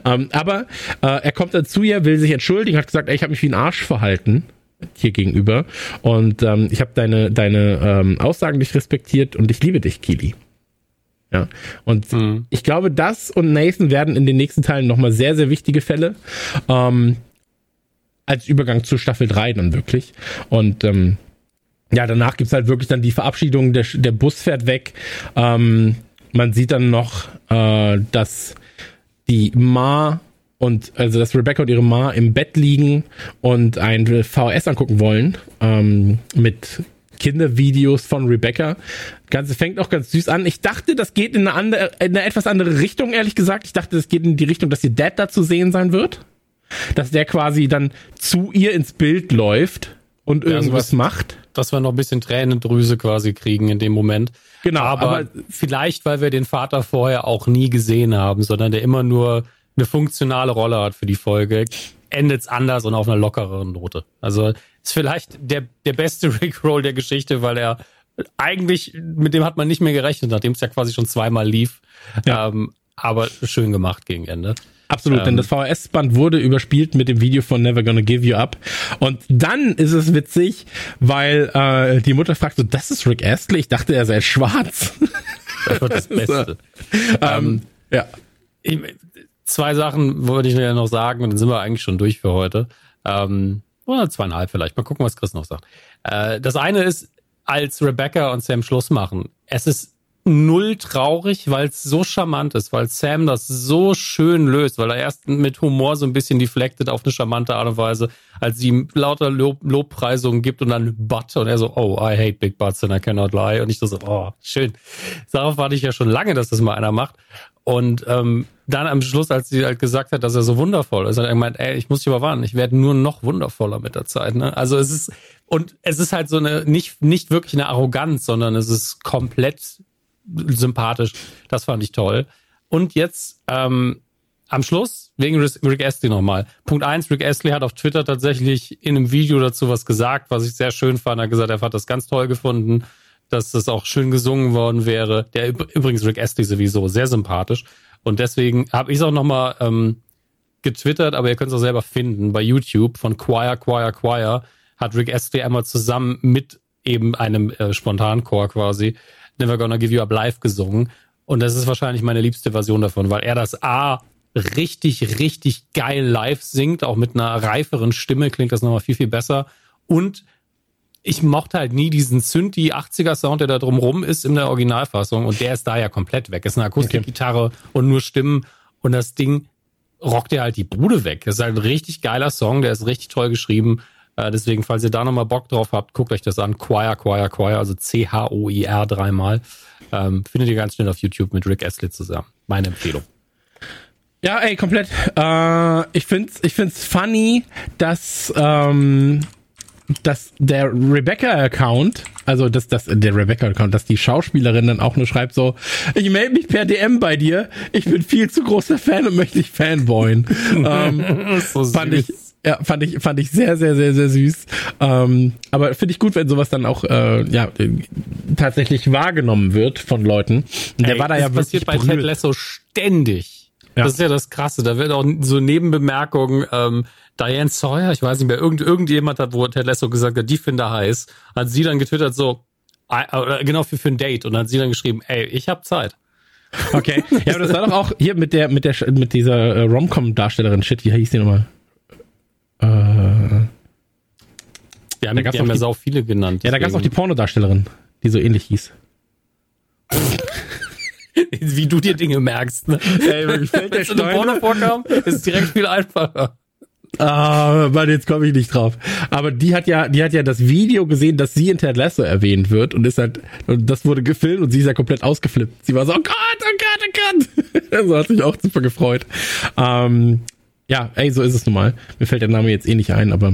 Ähm, aber äh, er kommt dazu ja, will sich entschuldigen, hat gesagt, ey, ich habe mich wie ein Arsch verhalten hier gegenüber und ähm, ich habe deine, deine ähm, Aussagen nicht respektiert und ich liebe dich, Kili. Ja. Und mhm. ich glaube, das und Nathan werden in den nächsten Teilen nochmal sehr, sehr wichtige Fälle. Ähm, als Übergang zu Staffel 3 dann wirklich. Und ähm, ja, danach gibt's halt wirklich dann die Verabschiedung, der, der Bus fährt weg. Ähm, man sieht dann noch, äh, dass die Ma und also dass Rebecca und ihre Ma im Bett liegen und ein VHS angucken wollen ähm, mit Kindervideos von Rebecca. Ganze fängt auch ganz süß an. Ich dachte, das geht in eine andere, in eine etwas andere Richtung, ehrlich gesagt. Ich dachte, das geht in die Richtung, dass ihr Dad da zu sehen sein wird. Dass der quasi dann zu ihr ins Bild läuft und Ja, so irgendwas bisschen- macht. Dass wir noch ein bisschen Tränendrüse quasi kriegen in dem Moment. Genau, aber, aber- vielleicht, weil wir den Vater vorher auch nie gesehen haben, sondern der immer nur eine funktionale Rolle hat für die Folge, endet's anders und auf einer lockereren Note. Also ist vielleicht der, der beste Rickroll der Geschichte, weil er eigentlich, mit dem hat man nicht mehr gerechnet, nachdem es ja quasi schon zweimal lief. Ja. Ähm, aber schön gemacht gegen Ende. Absolut, denn Ähm. das VHS-Band wurde überspielt mit dem Video von Never Gonna Give You Up. Und dann ist es witzig, weil äh, die Mutter fragt so, das ist Rick Astley? Ich dachte, er sei schwarz. Das wird das Beste. ähm, ja. ich, zwei Sachen wollte ich ja noch sagen und dann sind wir eigentlich schon durch für heute. Ähm, oder zweieinhalb vielleicht. Mal gucken, was Chris noch sagt. Äh, das eine ist, als Rebecca und Sam Schluss machen. Es ist null traurig, weil es so charmant ist, weil Sam das so schön löst, weil er erst mit Humor so ein bisschen deflected auf eine charmante Art und Weise, als sie ihm lauter Lob, Lobpreisungen gibt und dann Butt und er so, oh, I hate big butts and I cannot lie und ich so, oh, schön. Darauf warte ich ja schon lange, dass das mal einer macht. Und ähm, dann am Schluss, als sie halt gesagt hat, dass er so wundervoll ist, hat er gemeint, ey, ich muss dich überwarnen, ich werde nur noch wundervoller mit der Zeit. Ne? Also es ist, und es ist halt so eine, nicht, nicht wirklich eine Arroganz, sondern es ist komplett sympathisch. Das fand ich toll. Und jetzt ähm, am Schluss, wegen Rick Astley nochmal. Punkt eins, Rick Astley hat auf Twitter tatsächlich in einem Video dazu was gesagt, was ich sehr schön fand. Er hat gesagt, er hat das ganz toll gefunden, dass das auch schön gesungen worden wäre. Der üb- übrigens Rick Astley sowieso sehr sympathisch. Und deswegen habe ich es auch nochmal ähm, getwittert, aber ihr könnt es auch selber finden bei YouTube von Choir, Choir, Choir hat Rick Astley einmal zusammen mit eben einem äh, Spontanchor quasi Never Gonna Give You Up live gesungen. Und das ist wahrscheinlich meine liebste Version davon, weil er das A richtig, richtig geil live singt, auch mit einer reiferen Stimme klingt das nochmal viel, viel besser. Und ich mochte halt nie diesen Synthi 80er Sound, der da drumrum ist in der Originalfassung und der ist da ja komplett weg. Es ist eine Akustikgitarre und nur Stimmen und das Ding rockt dir halt die Bude weg. Das ist halt ein richtig geiler Song, der ist richtig toll geschrieben. Äh, deswegen, falls ihr da nochmal Bock drauf habt, guckt euch das an. Choir, Choir, Choir, also C-H-O-I-R dreimal. Ähm, findet ihr ganz schnell auf YouTube mit Rick Astley zusammen. Meine Empfehlung. Ja, ey, komplett. Äh, ich find's, ich find's funny, dass, ähm, dass der Rebecca-Account, also dass, dass der Rebecca-Account, dass die Schauspielerin dann auch nur schreibt so, ich melde mich per DM bei dir, ich bin viel zu großer Fan und möchte dich fanboyen. ähm, so fand ich, ja, fand ich, fand ich sehr, sehr, sehr, sehr süß. Ähm, aber finde ich gut, wenn sowas dann auch äh, ja tatsächlich wahrgenommen wird von Leuten. Der Ey, war da das ja wirklich passiert bei Ted. Lasso ständig. Ja. Das ist ja das Krasse. Da wird auch so Nebenbemerkungen, ähm, Diane Sawyer, ich weiß nicht mehr, irgend, irgendjemand hat, wo Ted Lasso gesagt hat, die finde heiß, hat sie dann getwittert so, äh, genau für, für ein Date und dann hat sie dann geschrieben, ey, ich hab Zeit. Okay. Ja, aber das war doch auch hier mit der, mit der, mit dieser äh, Rom-Com-Darstellerin. Shit, wie hieß die nochmal? Äh, Wir haben, Da haben auch ja sau viele genannt. ja, da gab's auch die Pornodarstellerin, die so ähnlich hieß. Wie du dir Dinge merkst. Ne? Ey, wirklich fällt der Wenn so eine Stein. Porno vorkam, ist es direkt viel einfacher. Ah, Mann, jetzt komme ich nicht drauf. Aber die hat ja, die hat ja das Video gesehen, dass sie in Ted Lasso erwähnt wird und ist halt, und das wurde gefilmt und sie ist ja komplett ausgeflippt. Sie war so, oh Gott, oh Gott, oh Gott. so hat sich auch super gefreut. Ähm, ja, ey, so ist es nun mal. Mir fällt der Name jetzt eh nicht ein, aber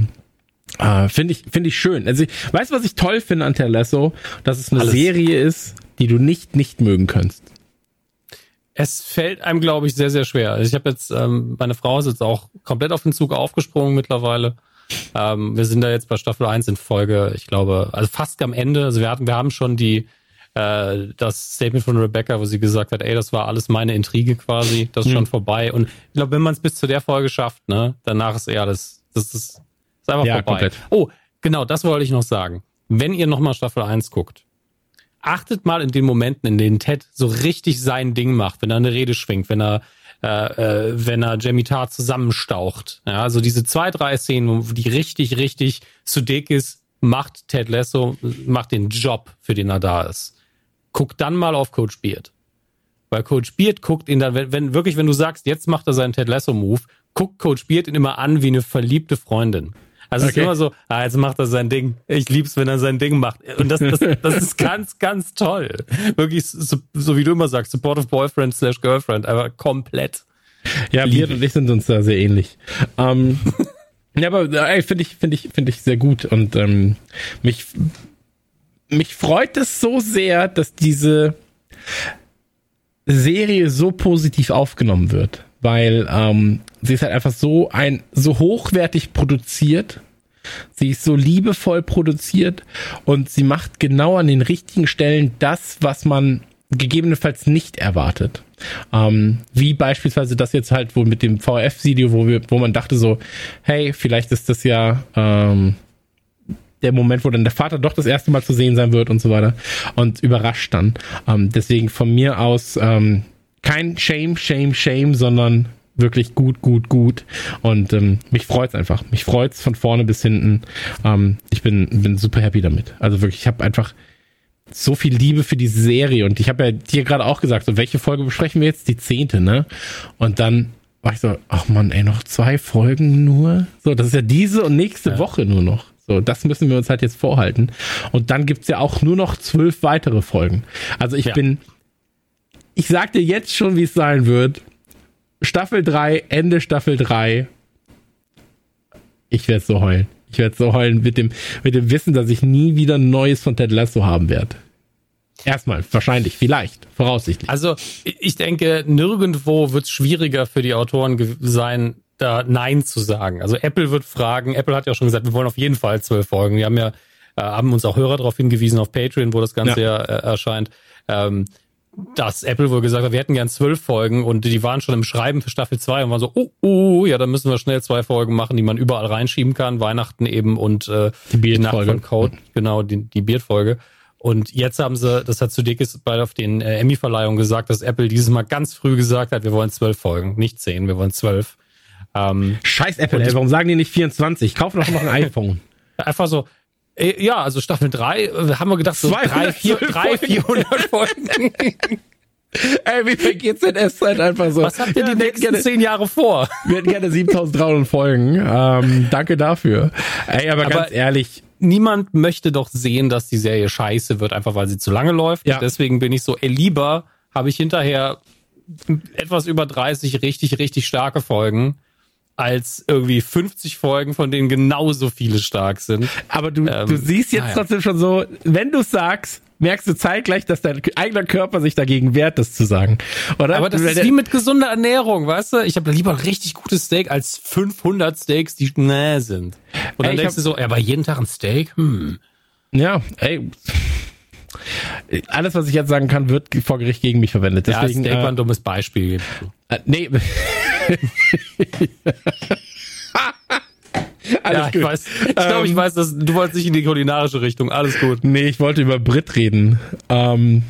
äh, finde ich, finde ich schön. Also, ich- weißt du, was ich toll finde an Ted Lasso? Dass es eine Alles. Serie ist, die du nicht, nicht mögen kannst. Es fällt einem, glaube ich, sehr, sehr schwer. Also ich habe jetzt, ähm, meine Frau ist jetzt auch komplett auf den Zug aufgesprungen mittlerweile. Ähm, wir sind da jetzt bei Staffel 1 in Folge, ich glaube, also fast am Ende. Also wir hatten, wir haben schon die äh, das Statement von Rebecca, wo sie gesagt hat, ey, das war alles meine Intrige quasi, das ist schon vorbei. Und ich glaube, wenn man es bis zu der Folge schafft, ne, danach ist eher alles, das ist, ist einfach Ja, vorbei. komplett. Oh, genau, das wollte ich noch sagen. Wenn ihr nochmal Staffel 1 guckt, achtet mal in den Momenten, in denen Ted so richtig sein Ding macht, wenn er eine Rede schwingt, wenn er äh, äh, wenn er Jamie Tarr zusammenstaucht. Ja, also diese zwei, drei Szenen, wo die richtig, richtig zu dick ist, macht Ted Lasso, macht den Job, für den er da ist. Guck dann mal auf Coach Beard. Weil Coach Beard guckt ihn dann, wenn, wenn wirklich, wenn du sagst, jetzt macht er seinen Ted Lasso Move, guckt Coach Beard ihn immer an wie eine verliebte Freundin. Also okay. es ist immer so, ah, jetzt macht er sein Ding. Ich lieb's, wenn er sein Ding macht. Und das, das, das ist ganz, ganz toll. Wirklich, so, so wie du immer sagst, supportive Boyfriend slash Girlfriend, aber komplett. Ja, Beard und ich sind uns da sehr ähnlich. Ähm, ja, aber ey, finde ich, finde ich, finde ich sehr gut. Und ähm, mich, mich freut es so sehr, dass diese Serie so positiv aufgenommen wird weil ähm, sie ist halt einfach so ein so hochwertig produziert. Sie ist so liebevoll produziert und sie macht genau an den richtigen Stellen das, was man gegebenenfalls nicht erwartet. Ähm, wie beispielsweise das jetzt halt wohl mit dem VF-Video, wo wir, wo man dachte so, hey, vielleicht ist das ja ähm, der Moment, wo dann der Vater doch das erste Mal zu sehen sein wird und so weiter und überrascht dann. Ähm, deswegen von mir aus ähm, kein Shame, Shame, Shame, sondern wirklich gut, gut, gut. Und ähm, mich freut's einfach. Mich freut's von vorne bis hinten. Ähm, ich bin, bin super happy damit. Also wirklich, ich habe einfach so viel Liebe für diese Serie. Und ich habe ja dir gerade auch gesagt, so welche Folge besprechen wir jetzt? Die zehnte, ne? Und dann war ich so, ach man, ey, noch zwei Folgen nur? So, das ist ja diese und nächste ja. Woche nur noch. So, das müssen wir uns halt jetzt vorhalten. Und dann gibt's ja auch nur noch zwölf weitere Folgen. Also ich ja. bin ich sag dir jetzt schon, wie es sein wird. Staffel 3, Ende Staffel 3. Ich werde so heulen. Ich werde so heulen mit dem, mit dem Wissen, dass ich nie wieder ein Neues von Ted Lasso haben werde. Erstmal, wahrscheinlich, vielleicht, voraussichtlich. Also, ich denke, nirgendwo wird es schwieriger für die Autoren sein, da Nein zu sagen. Also Apple wird fragen, Apple hat ja schon gesagt, wir wollen auf jeden Fall zwölf Folgen. Wir haben ja, äh, haben uns auch Hörer darauf hingewiesen auf Patreon, wo das Ganze ja, ja äh, erscheint. Ähm, dass Apple wohl gesagt hat, wir hätten gern zwölf Folgen und die waren schon im Schreiben für Staffel 2 und waren so, oh, oh, ja, dann müssen wir schnell zwei Folgen machen, die man überall reinschieben kann, Weihnachten eben und äh, die, von Code, genau, die, die Beard-Folge. Und jetzt haben sie, das hat zu Dickes bei auf den äh, Emmy-Verleihungen gesagt, dass Apple dieses Mal ganz früh gesagt hat, wir wollen zwölf Folgen, nicht zehn, wir wollen zwölf. Ähm, Scheiß Apple, ey, warum sagen die nicht 24? Kauf doch noch ein iPhone. Einfach so, äh, ja, also Staffel 3 äh, haben wir gedacht, so 3, 4, 3 400 Folgen. Ey, wie viel GZS-Zeit einfach so? Was habt ihr ja, die nächsten gerne, zehn Jahre vor? Wir hätten gerne 7300 Folgen. Ähm, danke dafür. Ey, aber, aber ganz ehrlich. Niemand möchte doch sehen, dass die Serie scheiße wird, einfach weil sie zu lange läuft. Ja. Deswegen bin ich so, ey, lieber habe ich hinterher etwas über 30 richtig, richtig starke Folgen als irgendwie 50 Folgen, von denen genauso viele stark sind. Aber du, ähm, du siehst jetzt naja. trotzdem schon so, wenn du sagst, merkst du zeitgleich, dass dein eigener Körper sich dagegen wehrt, das zu sagen. Oder? Aber das ist wie mit gesunder Ernährung, weißt du? Ich habe lieber richtig gutes Steak als 500 Steaks, die näh sind. Und dann ey, denkst du so, aber jeden Tag ein Steak? Hm. Ja, ey. Alles, was ich jetzt sagen kann, wird vor Gericht gegen mich verwendet. Deswegen, ja, Steak äh, war ein dummes Beispiel. Äh, nee. Alles ja, ich gut. weiß. Ich glaube, ich ähm, weiß, dass du wolltest nicht in die kulinarische Richtung. Alles gut. Nee, ich wollte über Brit reden. Ähm,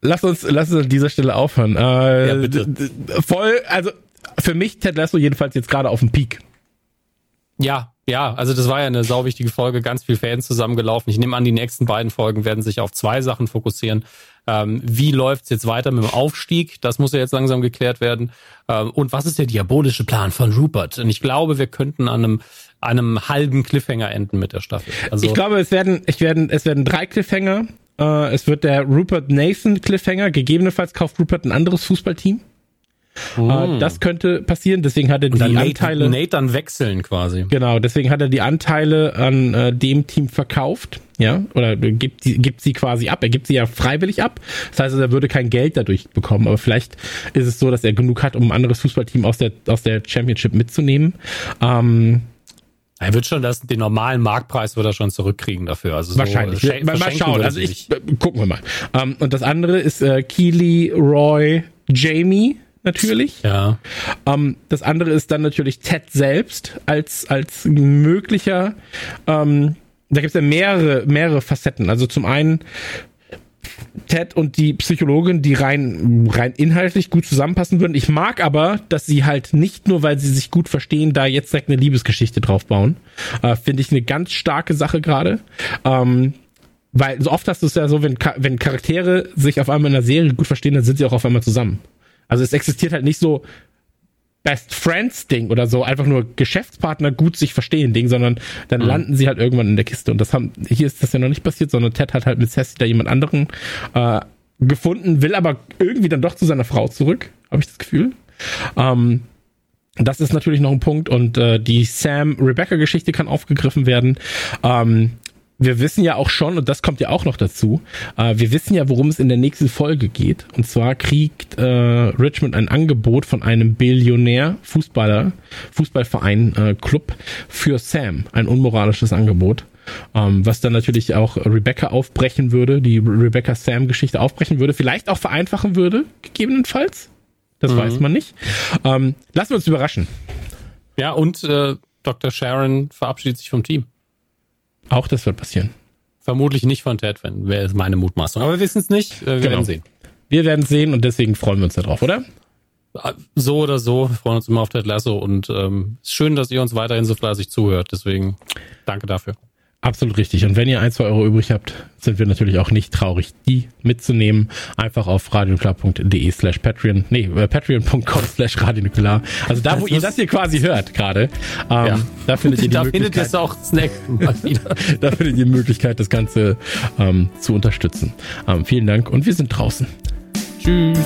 lass uns, lass uns an dieser Stelle aufhören. Äh, ja, bitte. Voll, also für mich Ted Lasso jedenfalls jetzt gerade auf dem Peak. Ja, ja, also das war ja eine sauwichtige Folge, ganz viel Fans zusammengelaufen. Ich nehme an, die nächsten beiden Folgen werden sich auf zwei Sachen fokussieren. Ähm, wie läuft's jetzt weiter mit dem Aufstieg? Das muss ja jetzt langsam geklärt werden. Ähm, und was ist der diabolische Plan von Rupert? Und ich glaube, wir könnten an einem, einem halben Cliffhanger enden mit der Staffel. Also ich glaube, es werden, ich werden, es werden drei Cliffhanger. Äh, es wird der Rupert Nathan Cliffhanger. Gegebenenfalls kauft Rupert ein anderes Fußballteam. Mm. das könnte passieren, deswegen hat er die Nate, Anteile. Nate dann wechseln quasi. Genau, deswegen hat er die Anteile an äh, dem Team verkauft, ja, oder gibt, die, gibt sie quasi ab. Er gibt sie ja freiwillig ab. Das heißt, er würde kein Geld dadurch bekommen, aber vielleicht ist es so, dass er genug hat, um ein anderes Fußballteam aus der, aus der Championship mitzunehmen. Ähm, er wird schon das, den normalen Marktpreis wird er schon zurückkriegen dafür. Also so wahrscheinlich. mal, mal schauen. Also ich, gucken wir mal. Ähm, und das andere ist äh, Keely, Roy, Jamie natürlich. Ja. Ähm, das andere ist dann natürlich Ted selbst als, als möglicher, ähm, da gibt es ja mehrere, mehrere Facetten. Also zum einen Ted und die Psychologin, die rein, rein inhaltlich gut zusammenpassen würden. Ich mag aber, dass sie halt nicht nur, weil sie sich gut verstehen, da jetzt direkt eine Liebesgeschichte drauf bauen. Äh, Finde ich eine ganz starke Sache gerade. Ähm, weil so oft hast du es ja so, wenn, wenn Charaktere sich auf einmal in einer Serie gut verstehen, dann sind sie auch auf einmal zusammen. Also es existiert halt nicht so Best Friends Ding oder so, einfach nur Geschäftspartner gut sich verstehen Ding, sondern dann mhm. landen sie halt irgendwann in der Kiste. Und das haben, hier ist das ja noch nicht passiert, sondern Ted hat halt mit Sassy da jemand anderen äh, gefunden, will aber irgendwie dann doch zu seiner Frau zurück, habe ich das Gefühl. Ähm, das ist natürlich noch ein Punkt und äh, die Sam-Rebecca-Geschichte kann aufgegriffen werden. Ähm, wir wissen ja auch schon, und das kommt ja auch noch dazu, äh, wir wissen ja, worum es in der nächsten Folge geht. Und zwar kriegt äh, Richmond ein Angebot von einem Billionär Fußballer, Fußballverein, äh, Club für Sam. Ein unmoralisches Angebot. Ähm, was dann natürlich auch Rebecca aufbrechen würde, die Rebecca-Sam-Geschichte aufbrechen würde, vielleicht auch vereinfachen würde, gegebenenfalls. Das mhm. weiß man nicht. Ähm, lassen wir uns überraschen. Ja, und äh, Dr. Sharon verabschiedet sich vom Team. Auch das wird passieren. Vermutlich nicht von Ted, wenn wäre es meine Mutmaßung. Aber wir wissen es nicht. Äh, wir genau. werden sehen. Wir werden sehen und deswegen freuen wir uns darauf, oder? So oder so, wir freuen uns immer auf Ted Lasso und ähm, ist schön, dass ihr uns weiterhin so fleißig zuhört. Deswegen danke dafür. Absolut richtig. Und wenn ihr ein, zwei Euro übrig habt, sind wir natürlich auch nicht traurig, die mitzunehmen. Einfach auf radionuklear.de slash Patreon, nee, äh, patreon.com slash radionuklear. Also da, wo das ihr das hier quasi hört gerade, ähm, ja. da findet ihr die da Möglichkeit. Findet ihr auch Snack da findet ihr die Möglichkeit, das Ganze ähm, zu unterstützen. Ähm, vielen Dank und wir sind draußen. Tschüss.